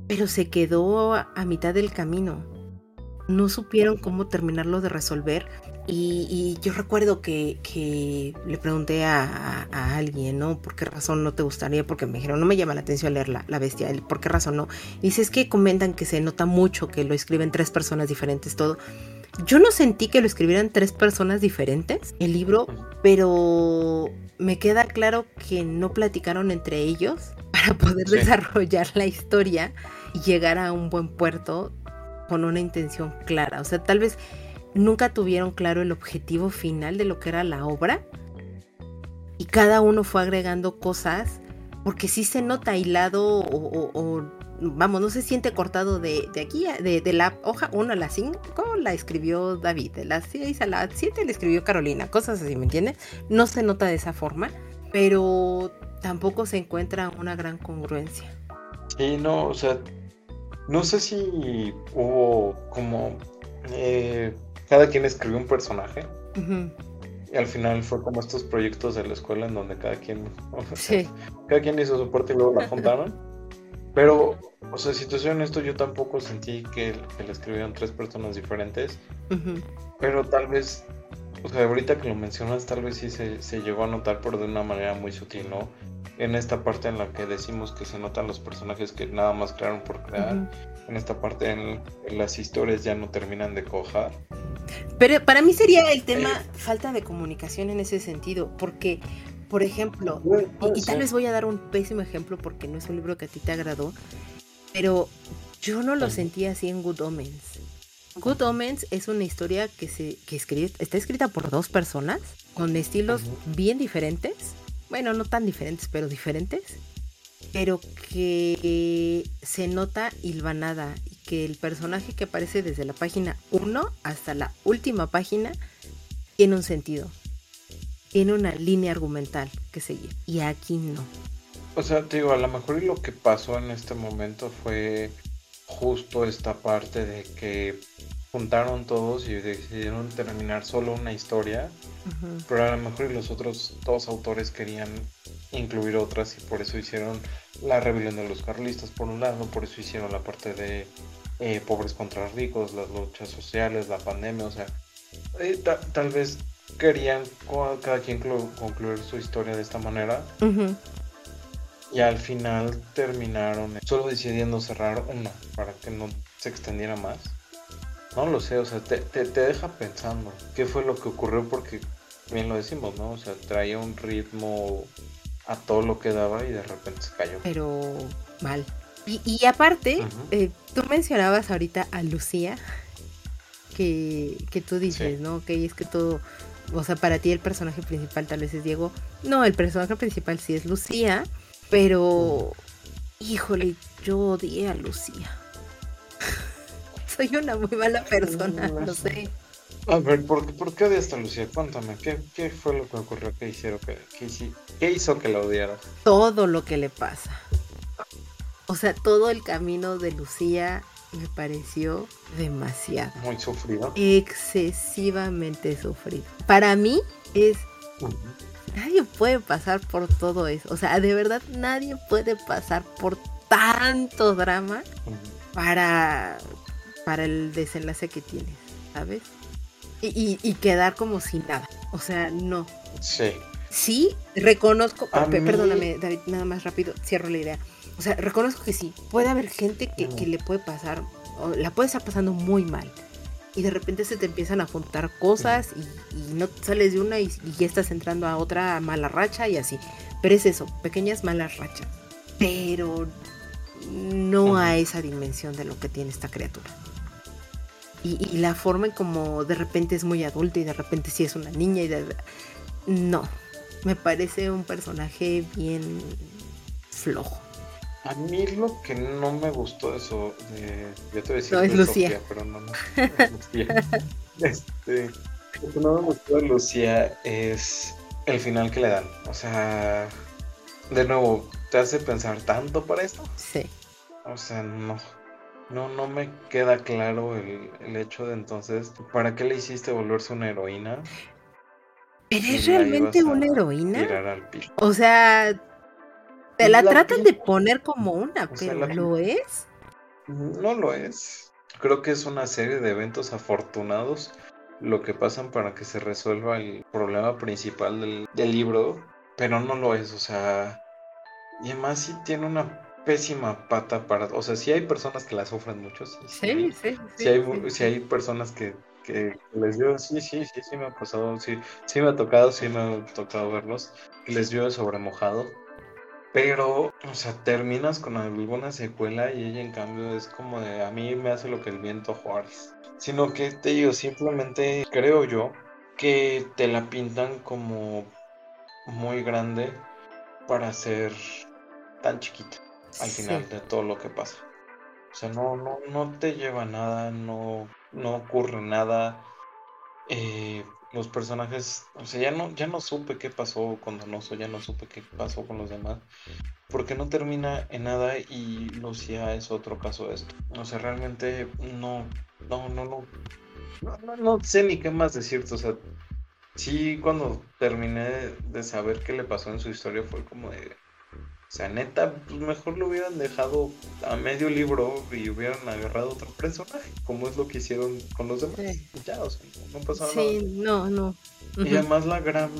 pero se quedó a mitad del camino. No supieron cómo terminarlo de resolver y, yo recuerdo que, le pregunté a, alguien, ¿no? ¿Por qué razón no te gustaría? Porque me dijeron, no me llama la atención leer la, bestia. ¿Por qué razón no? Y dice, es que comentan que se nota mucho que lo escriben tres personas diferentes, todo. Yo no sentí que lo escribieran tres personas diferentes, el libro, pero me queda claro que no platicaron entre ellos para poder desarrollar la historia y llegar a un buen puerto con una intención clara. O sea, tal vez nunca tuvieron claro el objetivo final de lo que era la obra y cada uno fue agregando cosas porque sí se nota hilado o, vamos, no se siente cortado de, aquí, de, la hoja 1 a la 5, la escribió David, de la 6 a la 7 la escribió Carolina, cosas así, ¿me entiendes? No se nota de esa forma, pero tampoco se encuentra una gran congruencia. Sí, no, o sea, no sé si hubo como eh, cada quien escribió un personaje. Y al final fue como estos proyectos de la escuela en donde cada quien, cada quien hizo su parte y luego la juntaron. Pero, o sea, si te soy honesto, yo tampoco sentí que, que le escribieron tres personas diferentes. Pero tal vez, o sea, ahorita que lo mencionas, tal vez sí se, se llegó a notar, pero de una manera muy sutil, ¿no? En esta parte en la que decimos que se notan los personajes que nada más crearon por crear. En esta parte en, las historias ya no terminan de cojar Pero para mí sería el tema eh. falta de comunicación en ese sentido, porque, por ejemplo, y, tal vez voy a dar un pésimo ejemplo porque no es un libro que a ti te agradó, pero yo no lo sentí así en Good Omens. Good Omens es una historia que se que está escrita por dos personas con estilos bien diferentes. Bueno, no tan diferentes, pero diferentes. Pero que se nota hilvanada y que el personaje que aparece desde la página 1 hasta la última página tiene un sentido. Tiene una línea argumental que seguir. Y aquí no. O sea, te digo, a lo mejor lo que pasó en este momento fue justo esta parte de que juntaron todos y decidieron terminar solo una historia, pero a lo mejor los otros dos autores querían incluir otras y por eso hicieron la rebelión de los carlistas por un lado, por eso hicieron la parte de eh, pobres contra ricos, las luchas sociales, la pandemia, o sea, eh, tal vez querían cada quien concluir su historia de esta manera. Y al final terminaron solo decidiendo cerrar una para que no se extendiera más. No lo sé, o sea, te, te, deja pensando qué fue lo que ocurrió porque bien lo decimos, ¿no? O sea, traía un ritmo a todo lo que daba y de repente se cayó. Pero mal. Y, y aparte, eh, tú mencionabas ahorita a Lucía, que, que tú dices, ¿no? Que es que todo, o sea, para ti el personaje principal tal vez es Diego. No, el personaje principal sí es Lucía, pero, híjole, yo odié a Lucía soy una muy mala persona, lo sé. A ver, ¿por, ¿por qué odiaste a Lucía? Cuéntame, ¿qué, ¿qué, fue lo que ocurrió? ¿Qué, hicieron, qué, qué, hizo que la odiaras? Todo lo que le pasa. O sea, todo el camino de Lucía me pareció demasiado. Muy sufrido. Excesivamente sufrido. Para mí es... Nadie puede pasar por todo eso. O sea, de verdad nadie puede pasar por tanto drama para para el desenlace que tienes, ¿sabes? Y, quedar como sin nada. O sea, no. Sí. Sí, reconozco, perdóname, David, nada más rápido, cierro la idea. O sea, reconozco que sí, puede haber gente que, le puede pasar, o la puede estar pasando muy mal. Y de repente se te empiezan a juntar cosas y, no sales de una y, ya estás entrando a otra mala racha y así. Pero es eso, pequeñas malas rachas. Pero no a esa dimensión de lo que tiene esta criatura y, la forma en como de repente es muy adulta y de repente sí es una niña y de... No, me parece un personaje bien flojo. A mí lo que no me gustó eso, de, yo te decía no, es Lucía. pero no, no, es Lucía. este, lo que no me gustó de Lucía es el final que le dan. O sea, de nuevo, ¿te hace pensar tanto para esto? Sí. O sea, no. No, no me queda claro el, hecho de entonces, ¿para qué le hiciste volverse una heroína? ¿Pero es realmente una heroína? O sea, te la, tratan de poner como una, pero ¿lo es? No lo es. Creo que es una serie de eventos afortunados lo que pasan para que se resuelva el problema principal del, del libro, pero no lo es, o sea, y además sí tiene una pésima pata para, o sea, si hay personas que la sufren mucho, sí, sí, sí, sí, hay, sí, hay personas que, que, les dio, sí, sí, sí, sí me ha pasado, sí, sí me ha tocado, sí me ha tocado verlos, les dio sobre mojado, pero, o sea, terminas con alguna secuela y ella en cambio es como de, a mí me hace lo que el viento Juárez, sino que te digo, simplemente creo yo que te la pintan como muy grande para ser tan chiquita al final de todo lo que pasa. O sea, no, no, no te lleva nada, no, no ocurre nada. Eh, los personajes, o sea, ya no, ya no supe qué pasó con Donoso, ya no supe qué pasó con los demás, porque no termina en nada y Lucía es otro caso de esto. O sea, realmente no, no, no, no, no, no sé ni qué más decirte, o sea, sí cuando terminé de saber qué le pasó en su historia fue como de, o sea, neta, pues mejor lo hubieran dejado a medio libro y hubieran agarrado otro personaje, como es lo que hicieron con los demás. Ya, o sea, no, pasaba nada. Sí, no, no. Y además la gran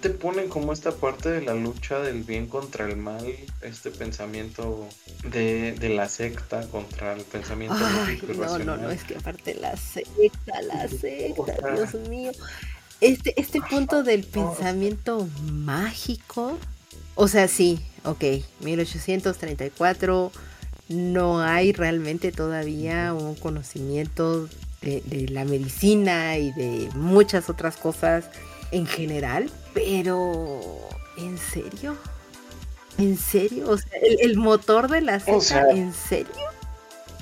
te ponen como esta parte de la lucha del bien contra el mal, este pensamiento de, la secta contra el pensamiento No, no, no, es que aparte la secta, la secta, Dios mío. Este, este punto del pensamiento mágico, o sea, sí, ok, 1834 no hay realmente todavía un conocimiento de, la medicina y de muchas otras cosas en general, pero ¿en serio? ¿En serio? O sea, el, motor de la secta, ¿en serio?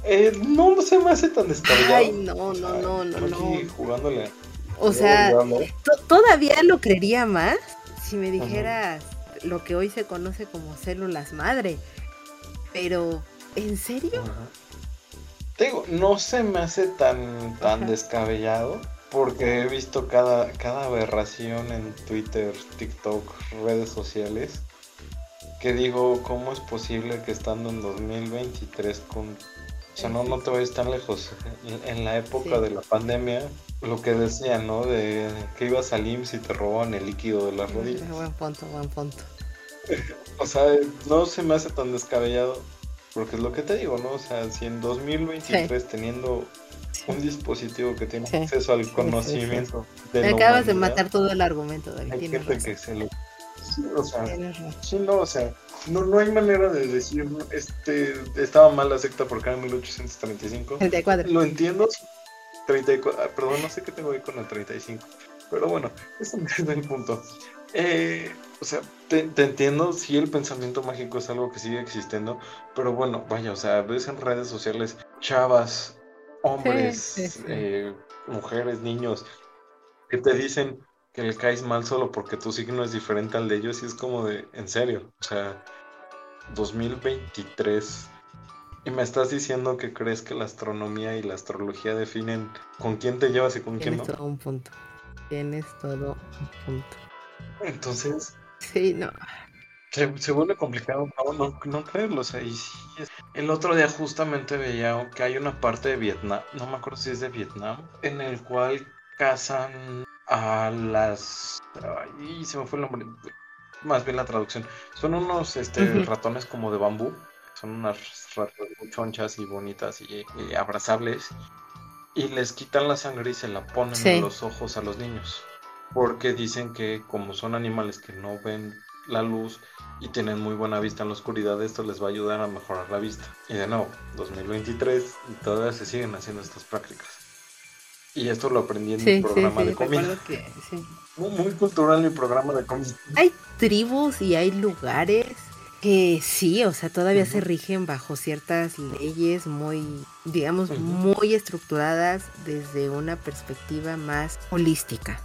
Eh, no se me hace tan descabellado. Ay, no, no, no, no, no. jugándole. O sea, todavía lo creería más si me dijeras lo que hoy se conoce como células madre. Pero, ¿en serio? digo, no se me hace tan, tan descabellado porque he visto cada, cada aberración en Twitter, TikTok, redes sociales que digo, ¿cómo es posible que estando en 2023 con... O sea, no, no te vayas tan lejos. En, la época de la pandemia, lo que decían, ¿no? De que ibas al IMSS y te robaban el líquido de las rodillas. Buen punto, buen punto. o sea, no se me hace tan descabellado porque es lo que te digo, ¿no? O sea, si en 2023 teniendo un dispositivo que tiene acceso al conocimiento de Me acabas de matar todo el argumento, David. Hay gente que se lo... o sea, sí, no, o sea, no, no hay manera de decir, este, estaba mal la secta porque era en 1835. 34. Lo entiendo, 34, ah, perdón, no sé qué tengo ahí con el 35. Pero bueno, ese es el punto. Eh, o sea, te, entiendo, sí, el pensamiento mágico es algo que sigue existiendo, pero bueno, vaya, o sea, ves en redes sociales chavas, hombres, eh, mujeres, niños, que te dicen que le caes mal solo porque tu signo es diferente al de ellos y es como de, en serio, o sea, 2023 y me estás diciendo que crees que la astronomía y la astrología definen con quién te llevas y con quién no. Tienes todo un punto. Tienes todo un punto. Entonces, Sí, no. Se, se vuelve complicado no, no, creerlo. O sea, y El otro día justamente veía que hay una parte de Vietnam, no me acuerdo si es de Vietnam, en el cual cazan a las... Ay, se me fue el nombre. Más bien la traducción. Son unos este, ratones como de bambú. Son unas ratones muy chonchas y bonitas y, abrazables. Y les quitan la sangre y se la ponen en los ojos a los niños porque dicen que como son animales que no ven la luz y tienen muy buena vista en la oscuridad, esto les va a ayudar a mejorar la vista. Y de nuevo, 2023 y todavía se siguen haciendo estas prácticas. Y esto lo aprendí en mi programa de comida. muy, cultural mi programa de comida. Hay tribus y hay lugares que sí, o sea, todavía se rigen bajo ciertas leyes muy, digamos, muy estructuradas desde una perspectiva más holística.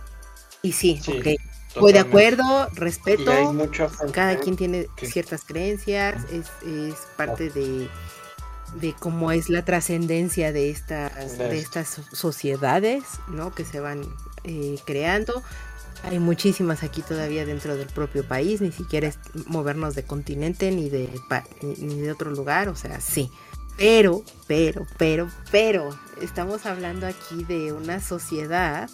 Y sí, ok. Voy de acuerdo, respeto. Cada quien tiene ciertas creencias, es, es parte de, de cómo es la trascendencia de estas, de estas sociedades ¿no? que se van eh, creando. Hay muchísimas aquí todavía dentro del propio país, ni siquiera es movernos de continente ni de, ni de otro lugar, o sea, sí. Pero, pero, pero, pero, estamos hablando aquí de una sociedad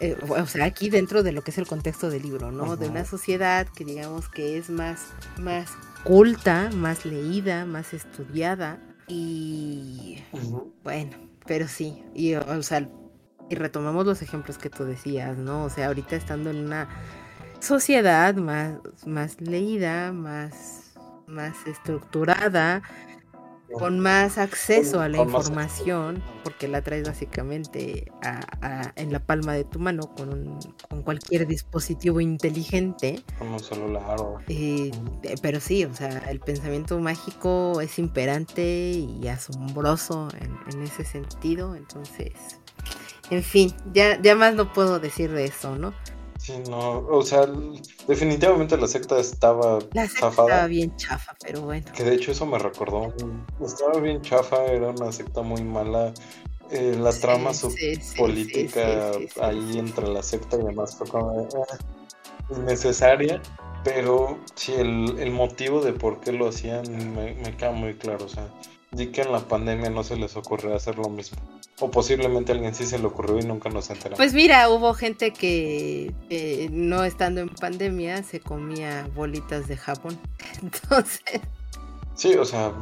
eh, o sea, aquí dentro de lo que es el contexto del libro, ¿no? De una sociedad que digamos que es más, más culta, más leída, más estudiada y bueno, pero sí, y o sea, y retomamos los ejemplos que tú decías, ¿no? O sea, ahorita estando en una sociedad más, más leída, más, más estructurada, con más acceso a la información, porque la traes básicamente en la palma de tu mano con, con cualquier dispositivo inteligente. Con un celular. Eh, pero sí, o sea, el pensamiento mágico es imperante y asombroso en, ese sentido, entonces, en fin, ya, ya más no puedo decir de eso, ¿no? Sí, no, o sea, definitivamente la secta estaba la secta Estaba bien chafa, pero bueno. Que de hecho eso me recordó. Estaba bien chafa, era una secta muy mala. Eh, la trama política ahí entre la secta y demás fue como eh, innecesaria. Pero sí, el, el, motivo de por qué lo hacían me, me queda muy claro. O sea, di que en la pandemia no se les ocurrió hacer lo mismo. O posiblemente a alguien sí se le ocurrió y nunca nos enteramos. Pues mira, hubo gente que no estando en pandemia se comía bolitas de Japón. Entonces. Sí, o sea,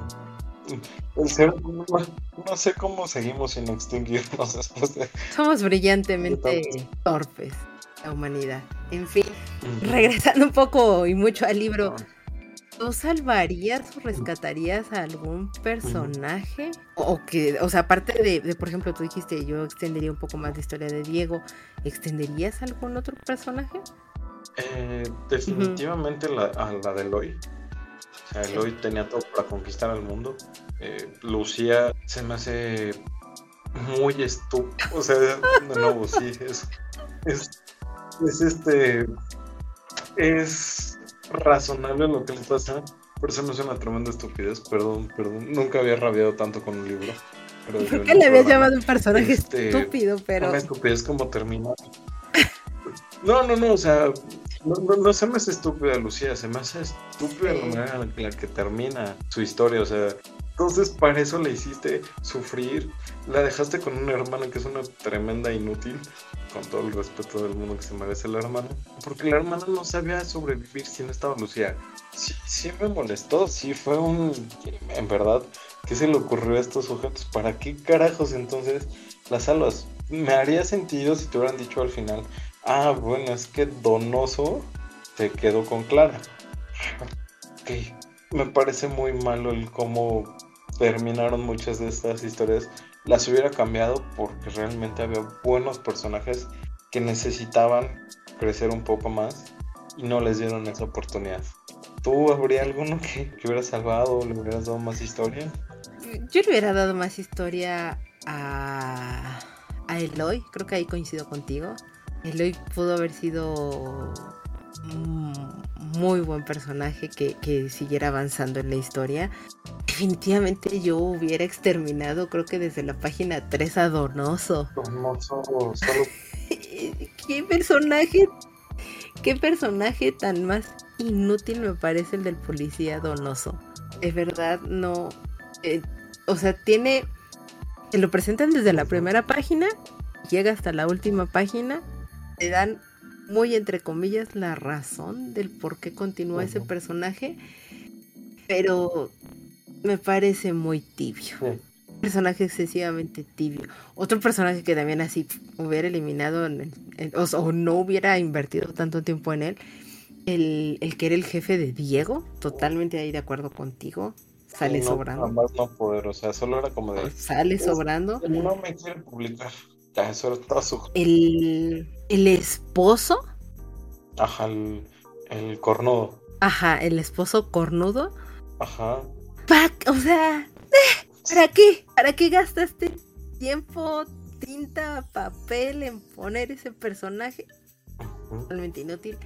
el ser, no, sé cómo seguimos sin extinguirnos después de... Somos brillantemente torpes, la humanidad. En fin, regresando un poco y mucho al libro. ¿Tú salvarías o rescatarías a algún personaje? O que, o sea, aparte de, por ejemplo, tú dijiste, yo extendería un poco más la historia de Diego, ¿extenderías algún otro personaje? Eh, definitivamente la, a la de Eloy. O sea, Eloy tenía todo para conquistar al mundo. Eh, Lucía se me hace muy estúpido. O sea, de nuevo, sí, es, es, es este. Es razonable lo que le pasa, pero eso no es una tremenda estupidez, perdón, perdón. Nunca había rabiado tanto con un libro. ¿Por qué le había llamado un personaje este, estúpido? Pero... Una estupidez como termina. No, no, no, o sea, no, no, no, se me hace estúpida Lucía, se me hace estúpida la manera en la que termina su historia, o sea, entonces para eso le hiciste sufrir, la dejaste con una hermana que es una tremenda inútil, con todo el respeto del mundo que se merece la hermana, porque la hermana no sabía sobrevivir si no estaba Lucía. Sí, sí me molestó, sí fue un... En verdad, ¿qué se le ocurrió a estos sujetos? ¿Para qué carajos entonces las salvas? Me haría sentido si te hubieran dicho al final, ah, bueno, es que Donoso te quedó con Clara. ok, me parece muy malo el cómo terminaron muchas de estas historias las hubiera cambiado porque realmente había buenos personajes que necesitaban crecer un poco más y no les dieron esa oportunidad. ¿Tú habría alguno que, que hubieras salvado o le hubieras dado más historia? Yo le hubiera dado más historia a, a Eloy, creo que ahí coincido contigo. Eloy pudo haber sido muy buen personaje que, que, siguiera avanzando en la historia. Definitivamente yo hubiera exterminado, creo que desde la página 3 a Donoso. Donoso, solo... ¿Qué personaje? ¿Qué personaje tan más inútil me parece el del policía Donoso? De verdad, no. Eh, o sea, tiene. Te lo presentan desde la primera página, llega hasta la última página, te dan muy entre comillas la razón del por qué continúa ese personaje, pero me parece muy tibio. Un personaje excesivamente tibio. Otro personaje que también así hubiera eliminado o, no hubiera invertido tanto tiempo en él, el, el, que era el jefe de Diego, totalmente ahí de acuerdo contigo. Sale sobrando. no poder, o sea, solo era como de. Sale sobrando. No me quiere publicar. Eso su. El, el esposo. Ajá, el, el cornudo. Ajá, el esposo cornudo. Ajá. o sea, eh, ¿para qué? ¿Para qué gastaste tiempo, tinta, papel en poner ese personaje? Totalmente inútil.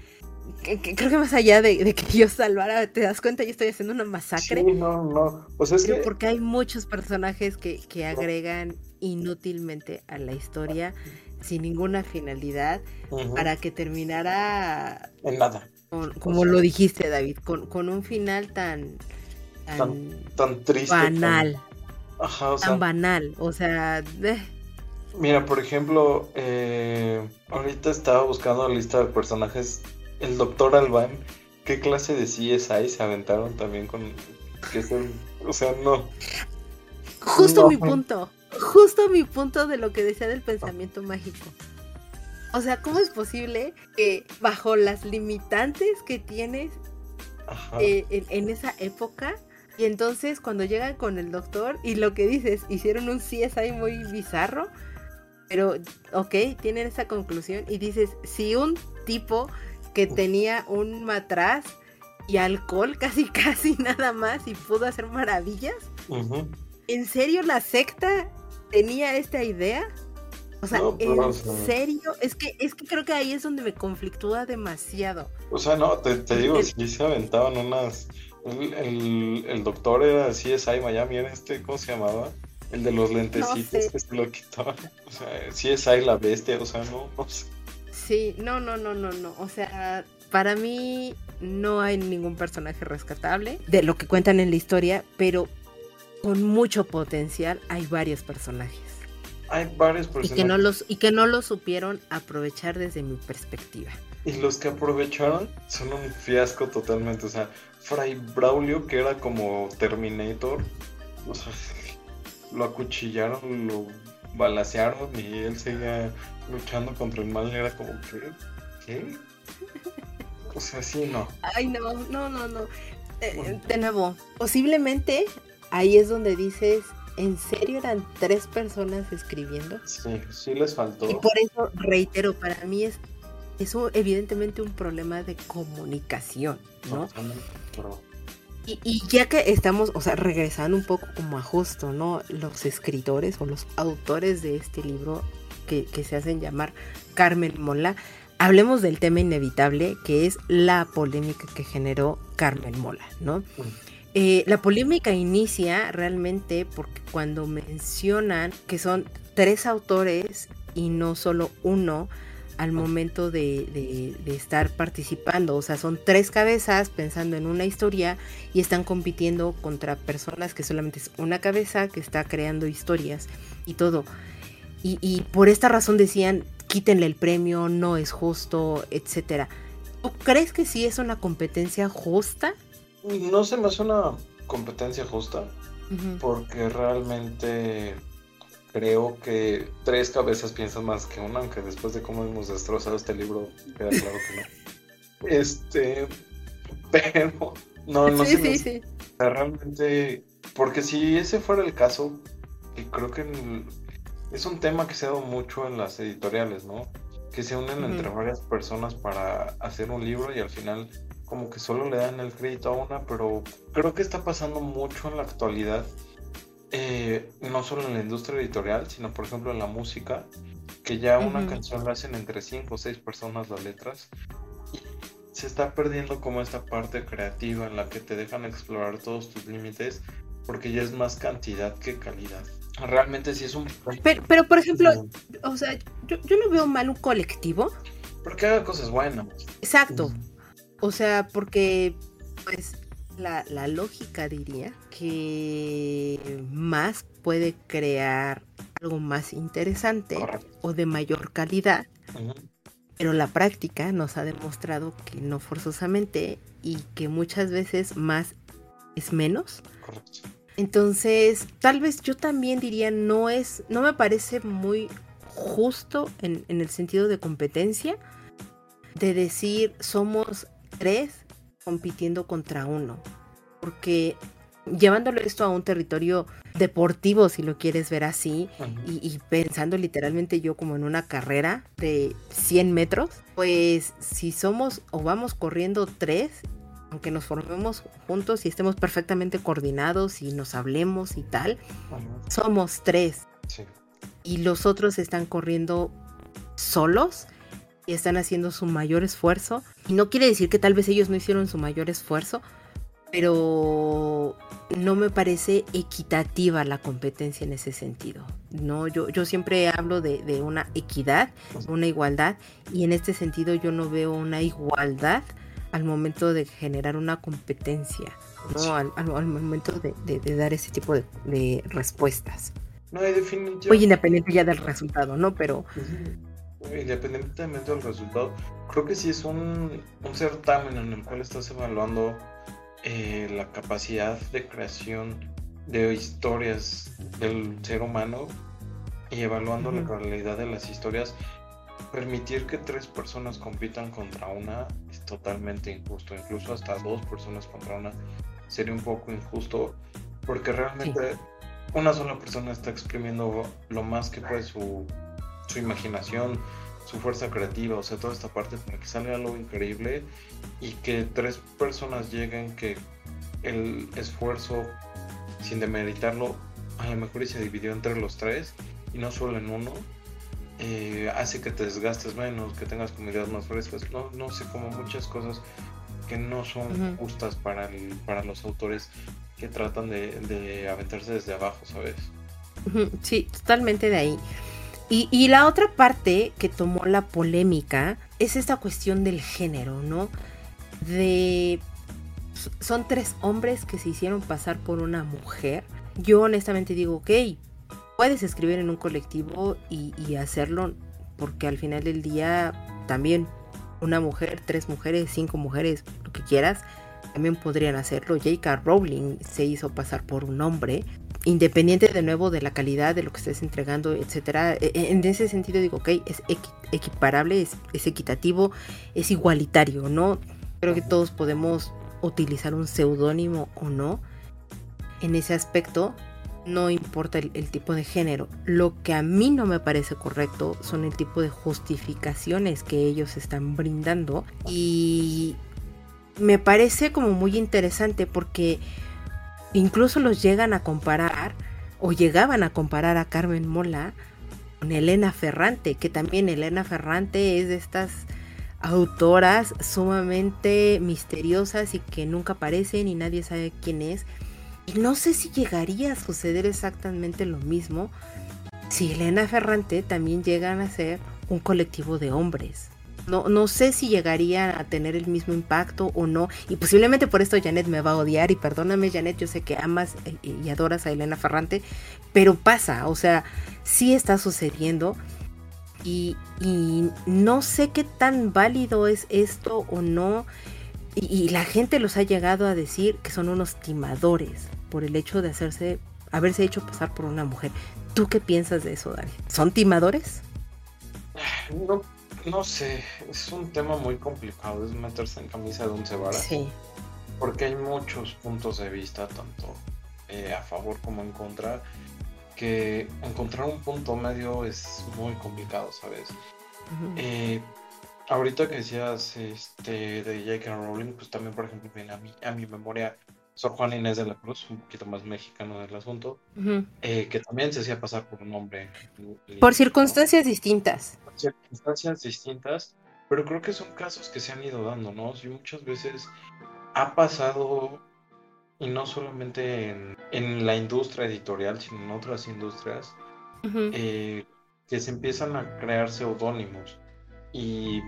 Creo que más allá de, que yo salvara, te das cuenta, yo estoy haciendo una masacre. Sí, no, no. O sea, es que... Porque hay muchos personajes que, que agregan inútilmente a la historia sin ninguna finalidad para que terminara en nada. como lo dijiste David, con, un final tan tan, triste. Banal. Tan, ajá, tan banal. O sea, Mira, por ejemplo, eh, ahorita estaba buscando la lista de personajes. El doctor Alban, ¿qué clase de CSI se aventaron también con... Que o sea, no. Justo mi punto justo mi punto de lo que decía del pensamiento mágico. O sea, ¿cómo es posible que bajo las limitantes que tienes eh, en, esa época, y entonces cuando llegan con el doctor y lo que dices, hicieron un CSI muy bizarro, pero ok, tienen esa conclusión y dices, si un tipo que tenía un matraz y alcohol casi casi nada más y pudo hacer maravillas, ¿en serio la secta tenía esta idea? O sea, ¿en serio? Es que, es que creo que ahí es donde me conflictúa demasiado. O sea, no, te, digo, si se aventaban unas... El, el, doctor era CSI Miami, ¿era este, ¿cómo se llamaba? El de los lentecitos que se lo quitaban. O sea, CSI la bestia, o sea, no, no sé. Sí, no, no, no, no, no. O sea, para mí no hay ningún personaje rescatable de lo que cuentan en la historia, pero con mucho potencial hay varios personajes. hay varios personajes. Y que, no los, y que no lo supieron aprovechar desde mi perspectiva. Y los que aprovecharon son un fiasco totalmente. O sea, Fray Braulio, que era como Terminator, o sea, lo acuchillaron, lo balacearon y él seguía luchando contra el mal. Era como, ¿qué? ¿Qué? O sea, sí, no. Ay, no, no, no, no. Eh, de nuevo, posiblemente ahí es donde dices, ¿en serio eran tres personas escribiendo? Sí, sí les faltó. Y por eso, reitero, para mí es eso evidentemente un problema de comunicación, ¿no? Y, y, ya que estamos, o sea, regresando un poco como a justo, ¿no? Los escritores o los autores de este libro que, se hacen llamar Carmen Mola, hablemos del tema inevitable que es la polémica que generó Carmen Mola, ¿no? Eh, la polémica inicia realmente porque cuando mencionan que son tres autores y no solo uno al momento de, estar participando, o sea, son tres cabezas pensando en una historia y están compitiendo contra personas que solamente es una cabeza que está creando historias y todo. Y, y por esta razón decían, quítenle el premio, no es justo, etcétera. ¿Tú crees que sí es una competencia justa? No se me hace una competencia justa, porque realmente creo que tres cabezas piensan más que una, aunque después de cómo hemos destrozado este libro, queda claro que no. Este, pero no, no sé. Sí, sí. Realmente, porque si ese fuera el caso, y creo que es un tema que se ha dado mucho en las editoriales, ¿no? Que se unen entre varias personas para hacer un libro y al final como que solo le dan el crédito a una, pero creo que está pasando mucho en la actualidad, eh, no solo en la industria editorial, sino por ejemplo en la música, que ya una canción la hacen entre cinco o seis personas las letras. Y se está perdiendo como esta parte creativa en la que te dejan explorar todos tus límites, porque ya es más cantidad que calidad realmente sí es un... Pero, pero por ejemplo, o sea, yo, no veo mal un colectivo. Porque haga cosas buenas. Exacto. O sea, porque pues la, lógica diría que más puede crear algo más interesante o de mayor calidad. Pero la práctica nos ha demostrado que no forzosamente y que muchas veces más es menos. Correcto. Entonces, tal vez yo también diría, no es, no me parece muy justo en, el sentido de competencia, de decir somos tres compitiendo contra uno. Porque llevándolo esto a un territorio deportivo, si lo quieres ver así, y, y, pensando literalmente yo como en una carrera de 100 metros, pues si somos o vamos corriendo tres aunque nos formemos juntos y estemos perfectamente coordinados y nos hablemos y tal, somos tres. Y los otros están corriendo solos y están haciendo su mayor esfuerzo. Y no quiere decir que tal vez ellos no hicieron su mayor esfuerzo, pero no me parece equitativa la competencia en ese sentido. No, yo, yo siempre hablo de, de una equidad, una igualdad, y en este sentido yo no veo una igualdad al momento de generar una competencia, ¿no? Al, momento de, dar ese tipo de, respuestas. No, definitivamente. Muy independiente ya del resultado, ¿no? Pero. Independientemente del resultado, creo que sí es un, certamen en el cual estás evaluando eh, la capacidad de creación de historias del ser humano y evaluando la realidad de las historias permitir que tres personas compitan contra una totalmente injusto, incluso hasta dos personas contra una. Sería un poco injusto porque realmente una sola persona está exprimiendo lo más que puede su, su imaginación, su fuerza creativa, o sea, toda esta parte para que salga algo increíble y que tres personas lleguen que el esfuerzo, sin demeritarlo, a lo mejor se dividió entre los tres y no solo en uno, eh, hace que te desgastes menos, que tengas comidas más frescas, no, no sé, como muchas cosas que no son justas para, para los autores que tratan de, aventarse desde abajo, ¿sabes? Sí, totalmente de ahí. Y, y, la otra parte que tomó la polémica es esta cuestión del género, ¿no? De... Son tres hombres que se hicieron pasar por una mujer. Yo honestamente digo, ok, puedes escribir en un colectivo y, hacerlo porque al final del día también una mujer, tres mujeres, cinco mujeres, lo que quieras, también podrían hacerlo. J.K. Rowling se hizo pasar por un hombre, independiente de nuevo de la calidad de lo que estés entregando, etcétera. E, e, en ese sentido digo, ok, es equiparable, es, es equitativo, es igualitario, ¿no? Creo que todos podemos utilizar un seudónimo o no. En ese aspecto, no importa el, tipo de género. Lo que a mí no me parece correcto son el tipo de justificaciones que ellos están brindando. Y me parece como muy interesante porque incluso los llegan a comparar o llegaban a comparar a Carmen Mola con Elena Ferrante, que también Elena Ferrante es de estas autoras sumamente misteriosas y que nunca aparecen y nadie sabe quién es. Y no sé si llegaría a suceder exactamente lo mismo si Elena Ferrante también llegan a ser un colectivo de hombres. No, no sé si llegaría a tener el mismo impacto o no. Y posiblemente por esto Janet me va a odiar. Y perdóname, Janet, yo sé que amas y adoras a Elena Ferrante. Pero pasa, o sea, sí está sucediendo. Y, y no sé qué tan válido es esto o no. Y, la gente los ha llegado a decir que son unos timadores por el hecho de hacerse, haberse hecho pasar por una mujer. ¿Tú qué piensas de eso, Dani? ¿Son timadores? No, no sé, es un tema muy complicado, es meterse en camisa de un vara. Sí. Porque hay muchos puntos de vista, tanto eh, a favor como en contra, que encontrar un punto medio es muy complicado, ¿sabes? Ahorita que decías este, de J.K. Rowling, pues también, por ejemplo, viene a mi, a mi memoria Sor Juan Inés de la Cruz, un poquito más mexicano del asunto, eh, que también se hacía pasar por un hombre. Por circunstancias distintas. Por circunstancias distintas, pero creo que son casos que se han ido dando, ¿no? Y muchas veces ha pasado, y no solamente en, en la industria editorial, sino en otras industrias, eh, que se empiezan a crear seudónimos. Y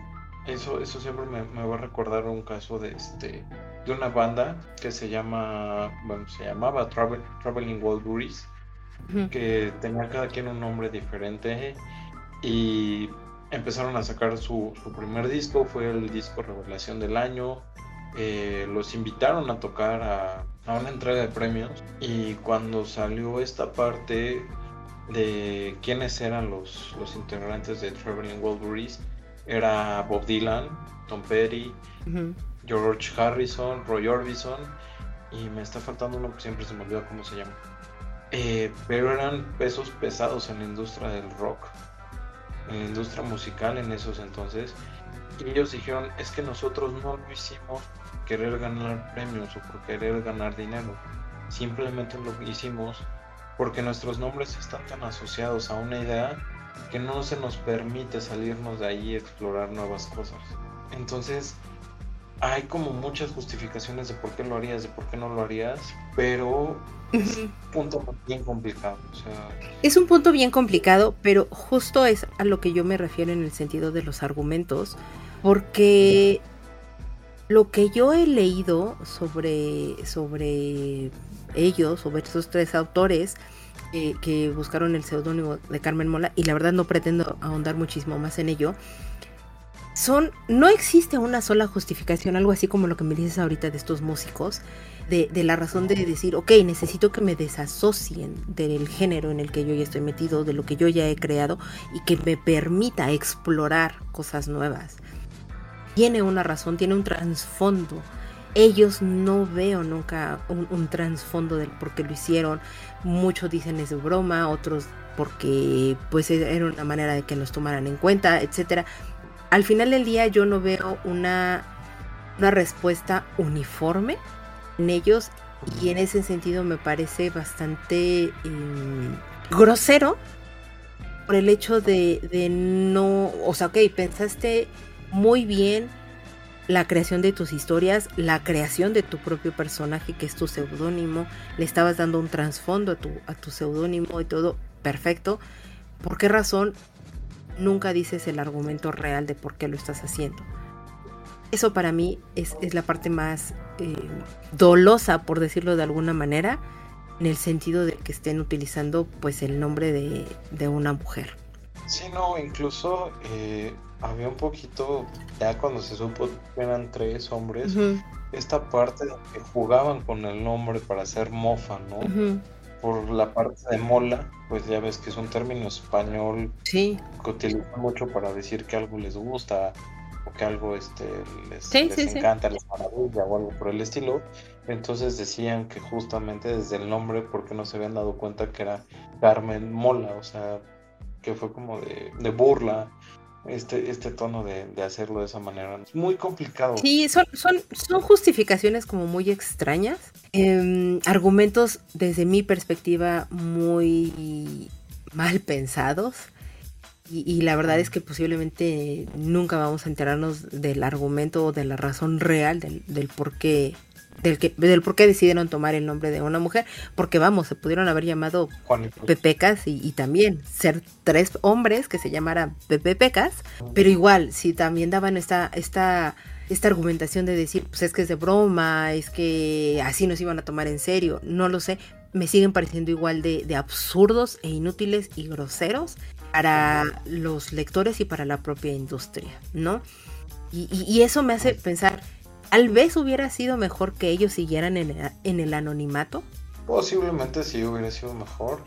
eso, eso siempre me, va a recordar un caso de este de una banda que se llama, bueno, se llamaba Traveling Wildberries, que tenía cada quien un nombre diferente y empezaron a sacar su, primer disco, fue el disco Revelación del Año, eh, los invitaron a tocar a, a, una entrega de premios y cuando salió esta parte de quiénes eran los, los integrantes de Traveling Wildberries, era Bob Dylan, Tom Petty, George Harrison, Roy Orbison y me está faltando uno que siempre se me olvida cómo se llama. Eh, pero eran pesos pesados en la industria del rock, en la industria musical en esos entonces. Y ellos dijeron, es que nosotros no lo hicimos por querer ganar premios o por querer ganar dinero. Simplemente lo hicimos porque nuestros nombres están tan asociados a una idea que no se nos permite salirnos de ahí y explorar nuevas cosas. Entonces, hay como muchas justificaciones de por qué lo harías, de por qué no lo harías, pero es un punto bien complicado. Es un punto bien complicado, pero justo es a lo que yo me refiero en el sentido de los argumentos, porque lo que yo he leído sobre, sobre ellos, sobre estos tres autores, que buscaron el seudónimo de Carmen Mola, y la verdad no pretendo ahondar muchísimo más en ello, son, no existe una sola justificación, algo así como lo que me dices ahorita de estos músicos, de, de, la razón de decir, ok, necesito que me desasocien del género en el que yo ya estoy metido, de lo que yo ya he creado, y que me permita explorar cosas nuevas. Tiene una razón, tiene un trasfondo ellos no veo nunca un, trasfondo del por qué lo hicieron. Muchos dicen es broma, otros porque pues e, era una manera de que nos tomaran en cuenta, etcétera. Al final del día yo no veo una, una respuesta uniforme en ellos y en ese sentido me parece bastante em, grosero por el hecho de, de no, o sea, ok, pensaste muy bien la creación de tus historias, la creación de tu propio personaje que es tu seudónimo, le estabas dando un trasfondo a tu, a tu seudónimo y todo, perfecto. ¿Por qué razón nunca dices el argumento real de por qué lo estás haciendo? Eso para mí es, la parte más eh, dolosa, por decirlo de alguna manera, en el sentido de que estén utilizando pues el nombre de, de una mujer. Sí, no, incluso eh, había un poquito, ya cuando se supo que eran tres hombres, esta parte de que jugaban con el nombre para hacer mofa, ¿no? Por la parte de mola, pues ya ves que es un término español sí. que utilizan mucho para decir que algo les gusta o que algo este, les, encanta, les maravilla o algo por el estilo. Entonces decían que justamente desde el nombre, porque no se habían dado cuenta que era Carmen Mola, o sea, que fue como de, de burla este, este tono de, hacerlo de esa manera. Es muy complicado. Sí, son, son, son justificaciones como muy extrañas, em, argumentos desde mi perspectiva muy mal pensados. Y, la verdad es que posiblemente nunca vamos a enterarnos del argumento o de la razón real del, del por qué del, que, del por qué decidieron tomar el nombre de una mujer, porque vamos, se pudieron haber llamado Pepecas y, y, también ser tres hombres que se llamaran Pepecas, pero igual, si también daban esta, esta, esta argumentación de decir, pues es que es de broma, es que así nos iban a tomar en serio, no lo sé, me siguen pareciendo igual de, de absurdos e inútiles y groseros para los lectores y para la propia industria, ¿no? Y, y, y eso me hace pensar, Tal vez hubiera sido mejor que ellos siguieran en, el anonimato. Posiblemente sí hubiera sido mejor.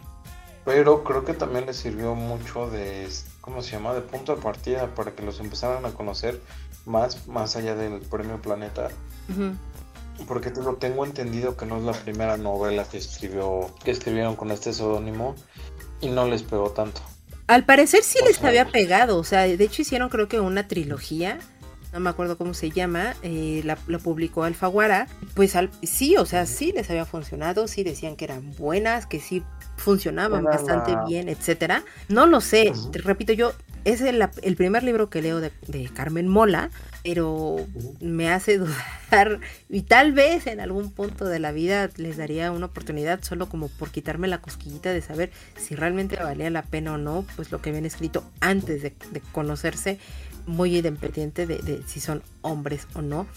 Pero creo que también les sirvió mucho de, ¿cómo se llama? De punto de partida para que los empezaran a conocer más, más allá del premio Planeta. Porque tengo, tengo entendido que no es la primera novela que escribió, que escribieron con este seudónimo y no les pegó tanto. Al parecer sí les había pegado, o sea, de hecho hicieron creo que una trilogía no me acuerdo cómo se llama, eh, la, publicó Alfaguara, pues sí, o sea, sí les había funcionado, sí decían que eran buenas, que sí funcionaban bastante bien, etcétera. No lo sé, te repito yo, es el, primer libro que leo de, Carmen Mola, pero me hace dudar y tal vez en algún punto de la vida les daría una oportunidad solo como por quitarme la cosquillita de saber si realmente valía la pena o no, pues lo que habían escrito antes de, de conocerse muy independiente de, si son hombres o no.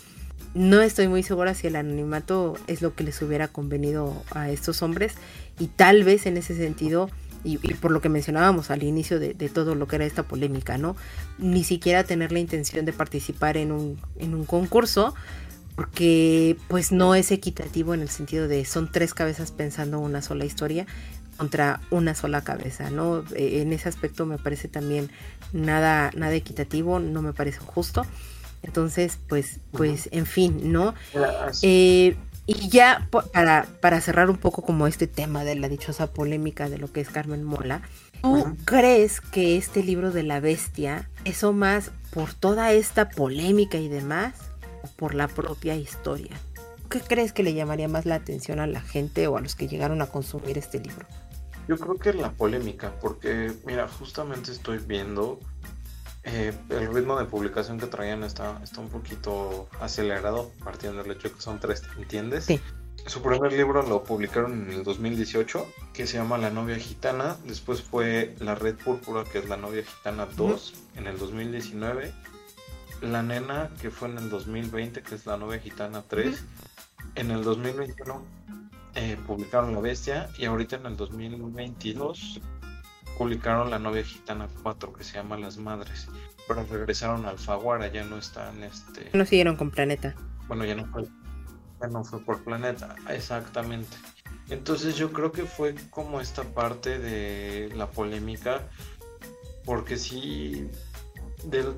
No estoy muy segura si el anonimato es lo que les hubiera convenido a estos hombres y tal vez en ese sentido, y, por lo que mencionábamos al inicio de, todo lo que era esta polémica, ¿no? Ni siquiera tener la intención de participar en un, en un concurso porque pues no es equitativo en el sentido de son tres cabezas pensando una sola historia contra una sola cabeza, ¿no? Eh, en ese aspecto me parece también nada, nada equitativo, no me parece justo. Entonces, pues, pues, en fin, ¿no? Eh, y ya para, para cerrar un poco como este tema de la dichosa polémica de lo que es Carmen Mola, ¿tú crees que este libro de la bestia, eso más por toda esta polémica y demás, o por la propia historia? ¿Qué crees que le llamaría más la atención a la gente o a los que llegaron a consumir este libro? Yo creo que la polémica, porque mira, justamente estoy viendo eh, el ritmo de publicación que traían está, está un poquito acelerado, partiendo del hecho que son tres, ¿entiendes? Sí. Su primer libro lo publicaron en el 2018, que se llama La novia gitana. Después fue La red púrpura, que es La novia gitana 2, en el 2019. La nena, que fue en el 2020, que es La novia gitana 3. En el 2021 eh, publicaron La Bestia y ahorita en el 2022 publicaron La novia gitana 4 que se llama Las Madres, pero regresaron al Alfaguara, ya no están este no siguieron con Planeta. Bueno, ya no fue ya no fue por Planeta, exactamente. Entonces yo creo que fue como esta parte de la polémica porque sí del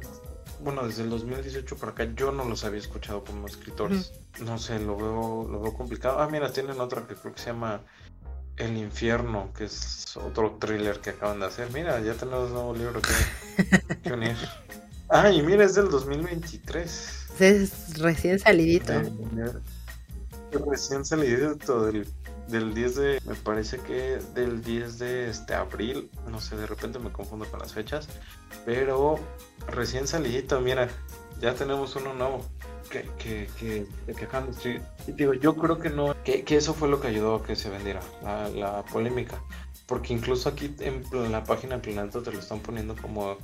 bueno, desde el 2018 para acá yo no los había escuchado como escritores. No sé, lo veo, lo veo complicado. Ah, mira, tienen otra que creo que se llama El Infierno, que es otro thriller que acaban de hacer. Mira, ya tenemos un nuevo libro que, unir. Ah, y mira, es del 2023. Es recién salidito. recién salidito del, del 10 de, me parece que del 10 de este abril, no sé, de repente me confundo con las fechas, pero recién salidito, mira, ya tenemos uno nuevo que, que, que, que acaban de escribir. Y digo, yo creo que no, que, que, eso fue lo que ayudó a que se vendiera la, la polémica. Porque incluso aquí en la página de Planeta te lo están poniendo como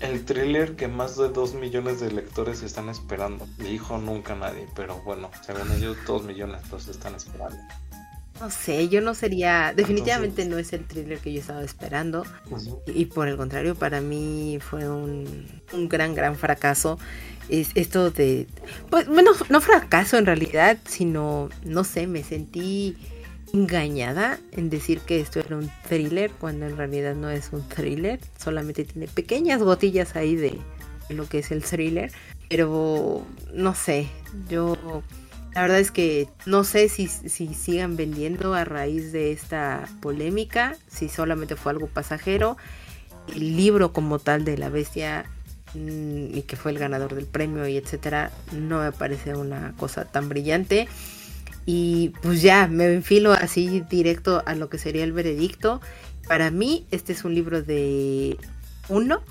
el thriller que más de 2 millones de lectores están esperando. Dijo nunca nadie, pero bueno, según ellos 2 millones los están esperando. No sé, yo no sería, definitivamente no es el thriller que yo estaba esperando y, por el contrario para mí fue un, un gran, gran fracaso. Es esto de, pues bueno, no fracaso en realidad, sino, no sé, me sentí engañada en decir que esto era un thriller cuando en realidad no es un thriller, solamente tiene pequeñas gotillas ahí de lo que es el thriller, pero no sé, yo la verdad es que no sé si, si sigan vendiendo a raíz de esta polémica, si solamente fue algo pasajero. El libro como tal de la bestia y que fue el ganador del premio y etcétera, no me parece una cosa tan brillante. Y pues ya, me enfilo así directo a lo que sería el veredicto. Para mí, este es un libro de uno,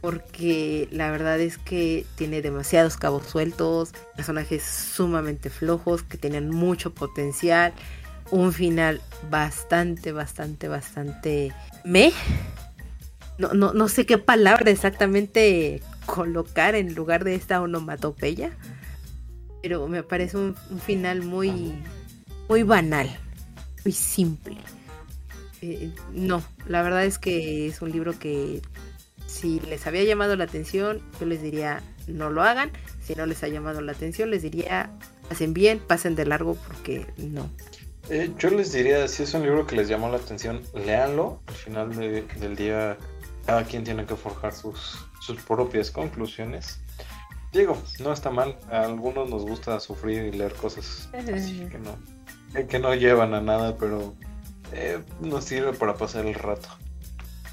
porque la verdad es que tiene demasiados cabos sueltos, personajes sumamente flojos que tenían mucho potencial, un final bastante, bastante, bastante me. No, no, no sé qué palabra exactamente colocar en lugar de esta onomatopeya pero me parece un, final muy, muy banal, muy simple. Eh, no, la verdad es que es un libro que si les había llamado la atención, yo les diría no lo hagan. Si no les ha llamado la atención, les diría hacen bien, pasen de largo porque no. Eh, yo les diría, si es un libro que les llamó la atención, léanlo. Al final del día, cada quien tiene que forjar sus, sus propias conclusiones. Digo, no está mal. A algunos nos gusta sufrir y leer cosas así que no, que no llevan a nada, pero eh, nos sirve para pasar el rato.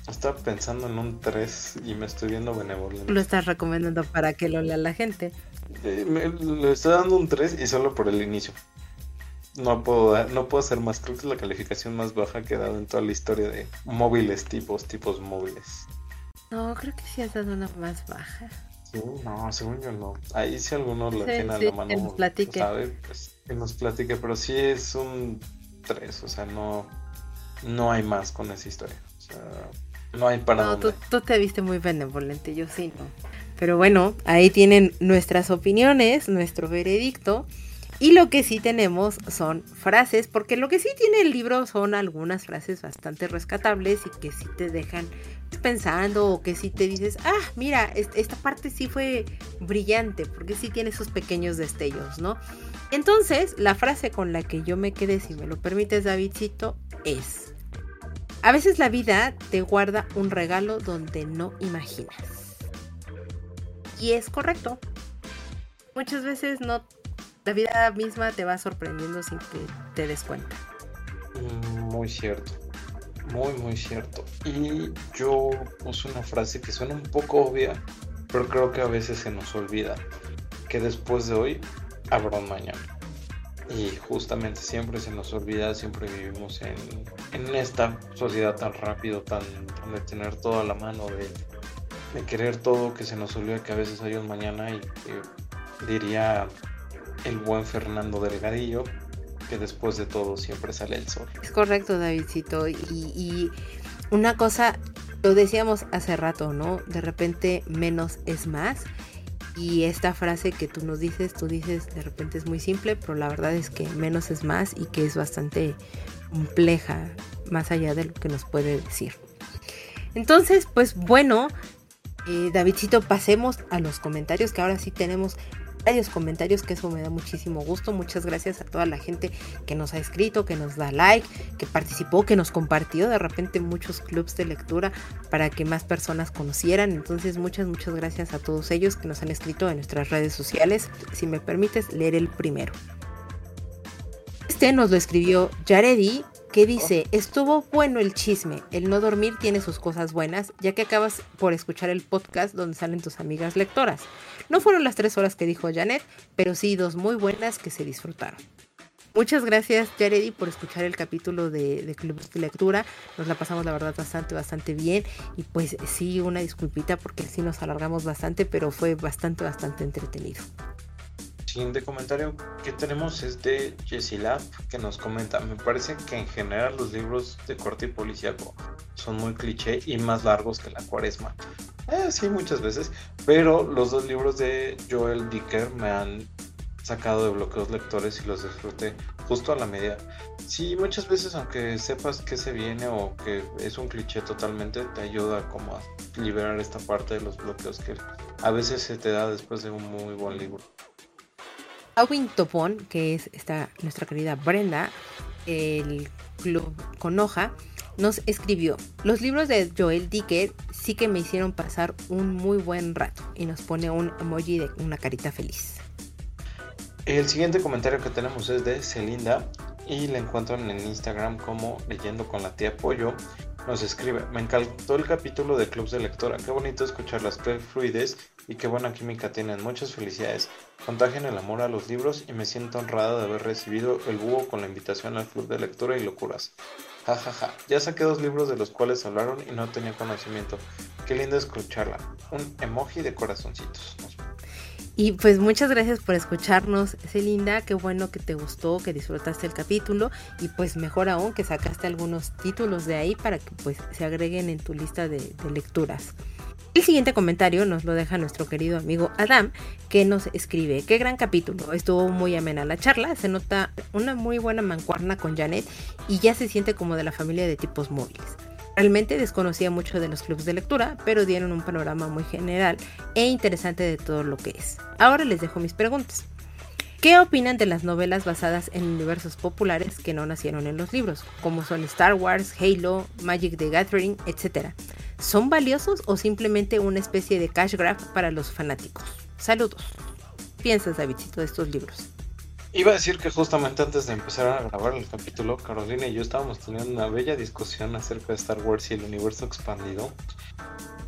Estaba pensando en un 3 y me estoy viendo benevolente. Lo estás recomendando para que lo lea la gente. Eh, le estoy dando un 3 y solo por el inicio. No puedo, no puedo hacer más. Creo que es la calificación más baja que he dado en toda la historia de móviles, tipos, tipos móviles. No, creo que sí has dado una más baja no, según yo no. Ahí si alguno lo tiene a la mano, que nos platique. Sabe, pues, que nos platique, pero sí es un 3, o sea, no, no hay más con esa historia. O sea, no hay para no, Tú, tú te viste muy benevolente, yo sí no. Pero bueno, ahí tienen nuestras opiniones, nuestro veredicto. Y lo que sí tenemos son frases, porque lo que sí tiene el libro son algunas frases bastante rescatables y que sí te dejan pensando o que sí te dices, ah, mira, esta parte sí fue brillante, porque sí tiene esos pequeños destellos, ¿no? Entonces, la frase con la que yo me quedé, si me lo permites, Davidcito, es, a veces la vida te guarda un regalo donde no imaginas. Y es correcto. Muchas veces no la vida misma te va sorprendiendo sin que te des cuenta. Muy cierto, muy, muy cierto. Y yo puse una frase que suena un poco obvia, pero creo que a veces se nos olvida que después de hoy habrá un mañana. Y justamente siempre se nos olvida, siempre vivimos en, en esta sociedad tan rápido, tan, de tener todo a la mano, de, de querer todo, que se nos olvida que a veces hay un mañana y diría el buen Fernando Delgadillo, que después de todo siempre sale el sol. Es correcto, Davidcito. Y, una cosa, lo decíamos hace rato, ¿no? De repente menos es más. Y esta frase que tú nos dices, tú dices, de repente es muy simple, pero la verdad es que menos es más y que es bastante compleja, más allá de lo que nos puede decir. Entonces, pues bueno, eh, Davidcito, pasemos a los comentarios, que ahora sí tenemos varios comentarios, que eso me da muchísimo gusto. Muchas gracias a toda la gente que nos ha escrito, que nos da like, que participó, que nos compartió de repente muchos clubs de lectura para que más personas conocieran. Entonces, muchas, muchas gracias a todos ellos que nos han escrito en nuestras redes sociales. Si me permites, leer el primero. Este nos lo escribió Yaredi que dice, estuvo bueno el chisme, el no dormir tiene sus cosas buenas, ya que acabas por escuchar el podcast donde salen tus amigas lectoras. No fueron las tres horas que dijo Janet, pero sí dos muy buenas que se disfrutaron. Muchas gracias, Jaredi, por escuchar el capítulo de, de Club de Lectura. Nos la pasamos, la verdad, bastante, bastante bien. Y pues sí, una disculpita porque sí nos alargamos bastante, pero fue bastante, bastante entretenido siguiente comentario que tenemos es de Jessie Lab, que nos comenta, me parece que en general los libros de corte y policíaco son muy cliché y más largos que la cuaresma. Eh, sí, muchas veces, pero los dos libros de Joel Dicker me han sacado de bloqueos lectores y los disfruté justo a la medida. Sí, muchas veces aunque sepas que se viene o que es un cliché totalmente, te ayuda como a liberar esta parte de los bloqueos que a veces se te da después de un muy buen libro. Awin Topón, que es esta, nuestra querida Brenda, el club con hoja, nos escribió, los libros de Joel Dicker sí que me hicieron pasar un muy buen rato y nos pone un emoji de una carita feliz. El siguiente comentario que tenemos es de Celinda y la encuentran en Instagram como leyendo con la tía Pollo. Nos escribe, me encantó el capítulo de Clubs de Lectora, qué bonito escuchar las fluidez y qué buena química tienen, muchas felicidades. Contagian el amor a los libros y me siento honrada de haber recibido el búho con la invitación al Club de Lectura y Locuras. Ja, ja, ja. Ya saqué dos libros de los cuales hablaron y no tenía conocimiento. Qué lindo escucharla. Un emoji de corazoncitos. Y pues muchas gracias por escucharnos, Celinda. Qué bueno que te gustó, que disfrutaste el capítulo. Y pues mejor aún que sacaste algunos títulos de ahí para que pues se agreguen en tu lista de, de lecturas. El siguiente comentario nos lo deja nuestro querido amigo Adam, que nos escribe, qué gran capítulo, estuvo muy amena la charla, se nota una muy buena mancuerna con Janet y ya se siente como de la familia de tipos móviles. Realmente desconocía mucho de los clubes de lectura, pero dieron un panorama muy general e interesante de todo lo que es. Ahora les dejo mis preguntas. ¿Qué opinan de las novelas basadas en universos populares que no nacieron en los libros, como son Star Wars, Halo, Magic the Gathering, etcétera? ¿Son valiosos o simplemente una especie de cash grab para los fanáticos? Saludos. ¿Qué piensas, Davidcito, de estos libros? Iba a decir que justamente antes de empezar a grabar el capítulo, Carolina y yo estábamos teniendo una bella discusión acerca de Star Wars y el universo expandido.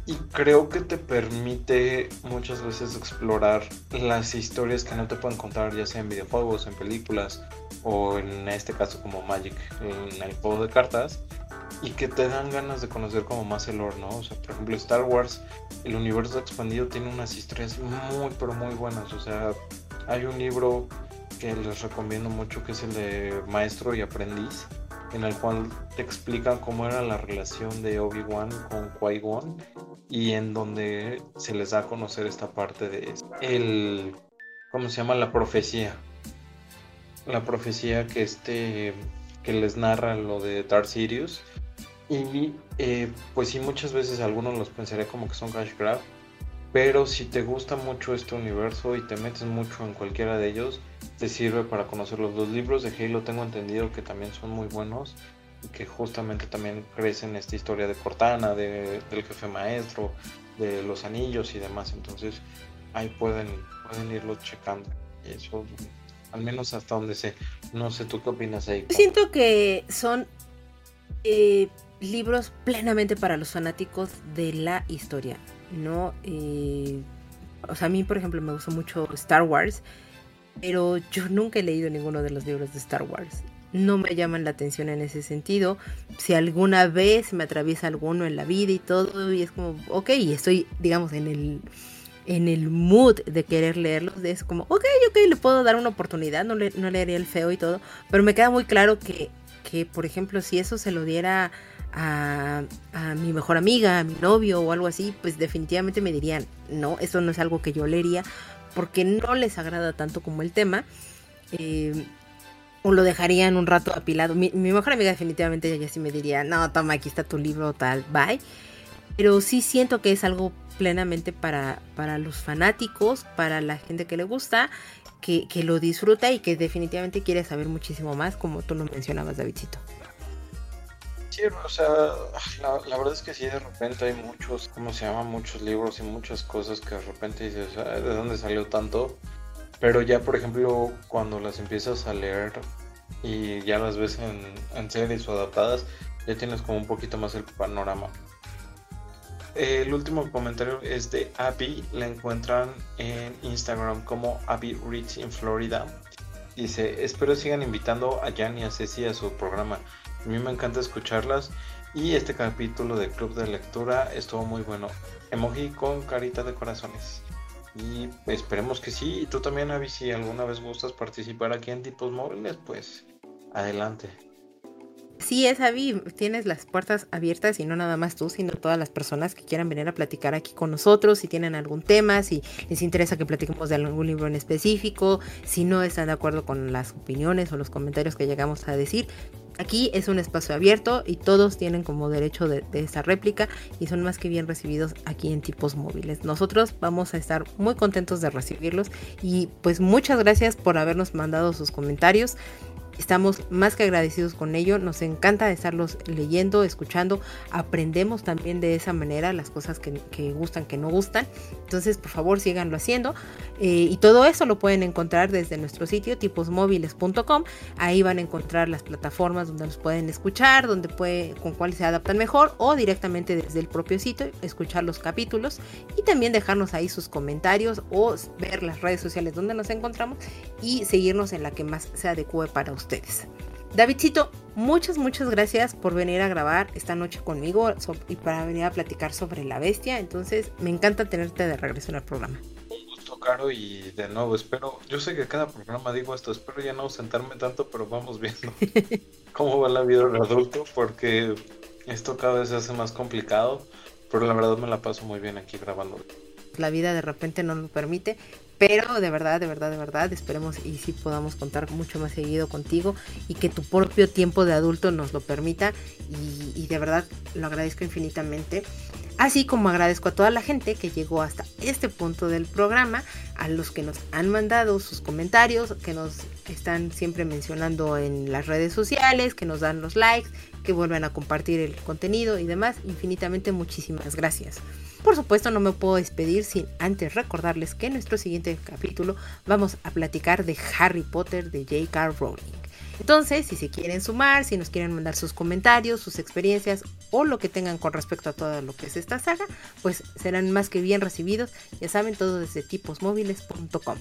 Y creo que te permite muchas veces explorar las historias que no te pueden contar, ya sea en videojuegos, en películas, o en este caso como Magic, en el juego de cartas y que te dan ganas de conocer como más el lore, ¿no? O sea, por ejemplo, Star Wars, el universo expandido tiene unas historias muy, pero muy buenas. O sea, hay un libro que les recomiendo mucho que es el de Maestro y Aprendiz, en el cual te explican cómo era la relación de Obi-Wan con Qui-Gon y en donde se les da a conocer esta parte de el ¿cómo se llama? la profecía. La profecía que este que les narra lo de Darth Sirius y eh, pues sí, muchas veces algunos los pensaría como que son cash grab. Pero si te gusta mucho este universo y te metes mucho en cualquiera de ellos, te sirve para conocer los dos libros de Halo. Tengo entendido que también son muy buenos y que justamente también crecen esta historia de Cortana, de, del jefe maestro, de los anillos y demás. Entonces ahí pueden, pueden irlo checando. Eso, al menos hasta donde sé. No sé, ¿tú qué opinas ahí? Siento que son eh, libros plenamente para los fanáticos de la historia, ¿no? Eh, o sea, a mí, por ejemplo, me gusta mucho Star Wars, pero yo nunca he leído ninguno de los libros de Star Wars. No me llaman la atención en ese sentido. Si alguna vez me atraviesa alguno en la vida y todo, y es como, ok, estoy, digamos, en el, en el mood de querer leerlos, es como, ok, ok, le puedo dar una oportunidad, no, le, no leería el feo y todo, pero me queda muy claro que, que, por ejemplo, si eso se lo diera a, mi mejor amiga, a mi novio o algo así, pues definitivamente me dirían, no, eso no es algo que yo leería porque no les agrada tanto como el tema. Eh, o lo dejarían un rato apilado. Mi, mejor amiga definitivamente ella sí me diría, no, toma, aquí está tu libro, tal, bye. Pero sí siento que es algo plenamente para, para los fanáticos, para la gente que le gusta, que, que lo disfruta y que definitivamente quiere saber muchísimo más, como tú lo mencionabas, Davidcito. O sea, la, verdad es que sí, de repente hay muchos, ¿cómo se llama? Muchos libros y muchas cosas que de repente dices, ¿de dónde salió tanto? Pero ya, por ejemplo, cuando las empiezas a leer y ya las ves en, en series o adaptadas, ya tienes como un poquito más el panorama. El último comentario es de Abby, la encuentran en Instagram como Abby Rich en Florida. Dice, espero sigan invitando a Jan y a Ceci a su programa. A mí me encanta escucharlas. Y este capítulo de Club de Lectura estuvo muy bueno. Emoji con carita de corazones. Y esperemos que sí. Y tú también, Avi, si alguna vez gustas participar aquí en Tipos Móviles, pues adelante. Así es, Avi, tienes las puertas abiertas y no nada más tú, sino todas las personas que quieran venir a platicar aquí con nosotros, si tienen algún tema, si les interesa que platiquemos de algún libro en específico, si no están de acuerdo con las opiniones o los comentarios que llegamos a decir, Aquí es un espacio abierto y todos tienen como derecho de, esa réplica y son más que bien recibidos aquí en tipos móviles. Nosotros vamos a estar muy contentos de recibirlos y pues muchas gracias por habernos mandado sus comentarios. Estamos más que agradecidos con ello, nos encanta estarlos leyendo, escuchando, aprendemos también de esa manera las cosas que, gustan, que no gustan. Entonces, por favor, síganlo haciendo. Eh, y todo eso lo pueden encontrar desde nuestro sitio tiposmóviles.com. Ahí van a encontrar las plataformas donde los pueden escuchar, donde puede, con cuáles se adaptan mejor, o directamente desde el propio sitio, escuchar los capítulos y también dejarnos ahí sus comentarios o ver las redes sociales donde nos encontramos y seguirnos en la que más se adecue para ustedes ustedes. Davidcito, muchas, muchas gracias por venir a grabar esta noche conmigo y para venir a platicar sobre la bestia. Entonces, me encanta tenerte de regreso en el programa. Un gusto, Caro, y de nuevo espero, yo sé que cada programa digo esto, espero ya no sentarme tanto, pero vamos viendo cómo va la vida del adulto, porque esto cada vez se hace más complicado, pero la verdad me la paso muy bien aquí grabando. La vida de repente no lo permite, pero de verdad, de verdad, de verdad, esperemos y sí podamos contar mucho más seguido contigo y que tu propio tiempo de adulto nos lo permita y, de verdad lo agradezco infinitamente. Así como agradezco a toda la gente que llegó hasta este punto del programa, a los que nos han mandado sus comentarios, que nos están siempre mencionando en las redes sociales, que nos dan los likes, que vuelven a compartir el contenido y demás. Infinitamente muchísimas gracias. Por supuesto no me puedo despedir sin antes recordarles que en nuestro siguiente capítulo vamos a platicar de Harry Potter de J.K. Rowling. Entonces, si se quieren sumar, si nos quieren mandar sus comentarios, sus experiencias o lo que tengan con respecto a todo lo que es esta saga, pues serán más que bien recibidos. Ya saben, todo desde tiposmóviles.com.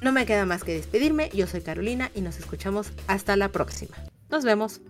No me queda más que despedirme, yo soy Carolina y nos escuchamos hasta la próxima. Nos vemos.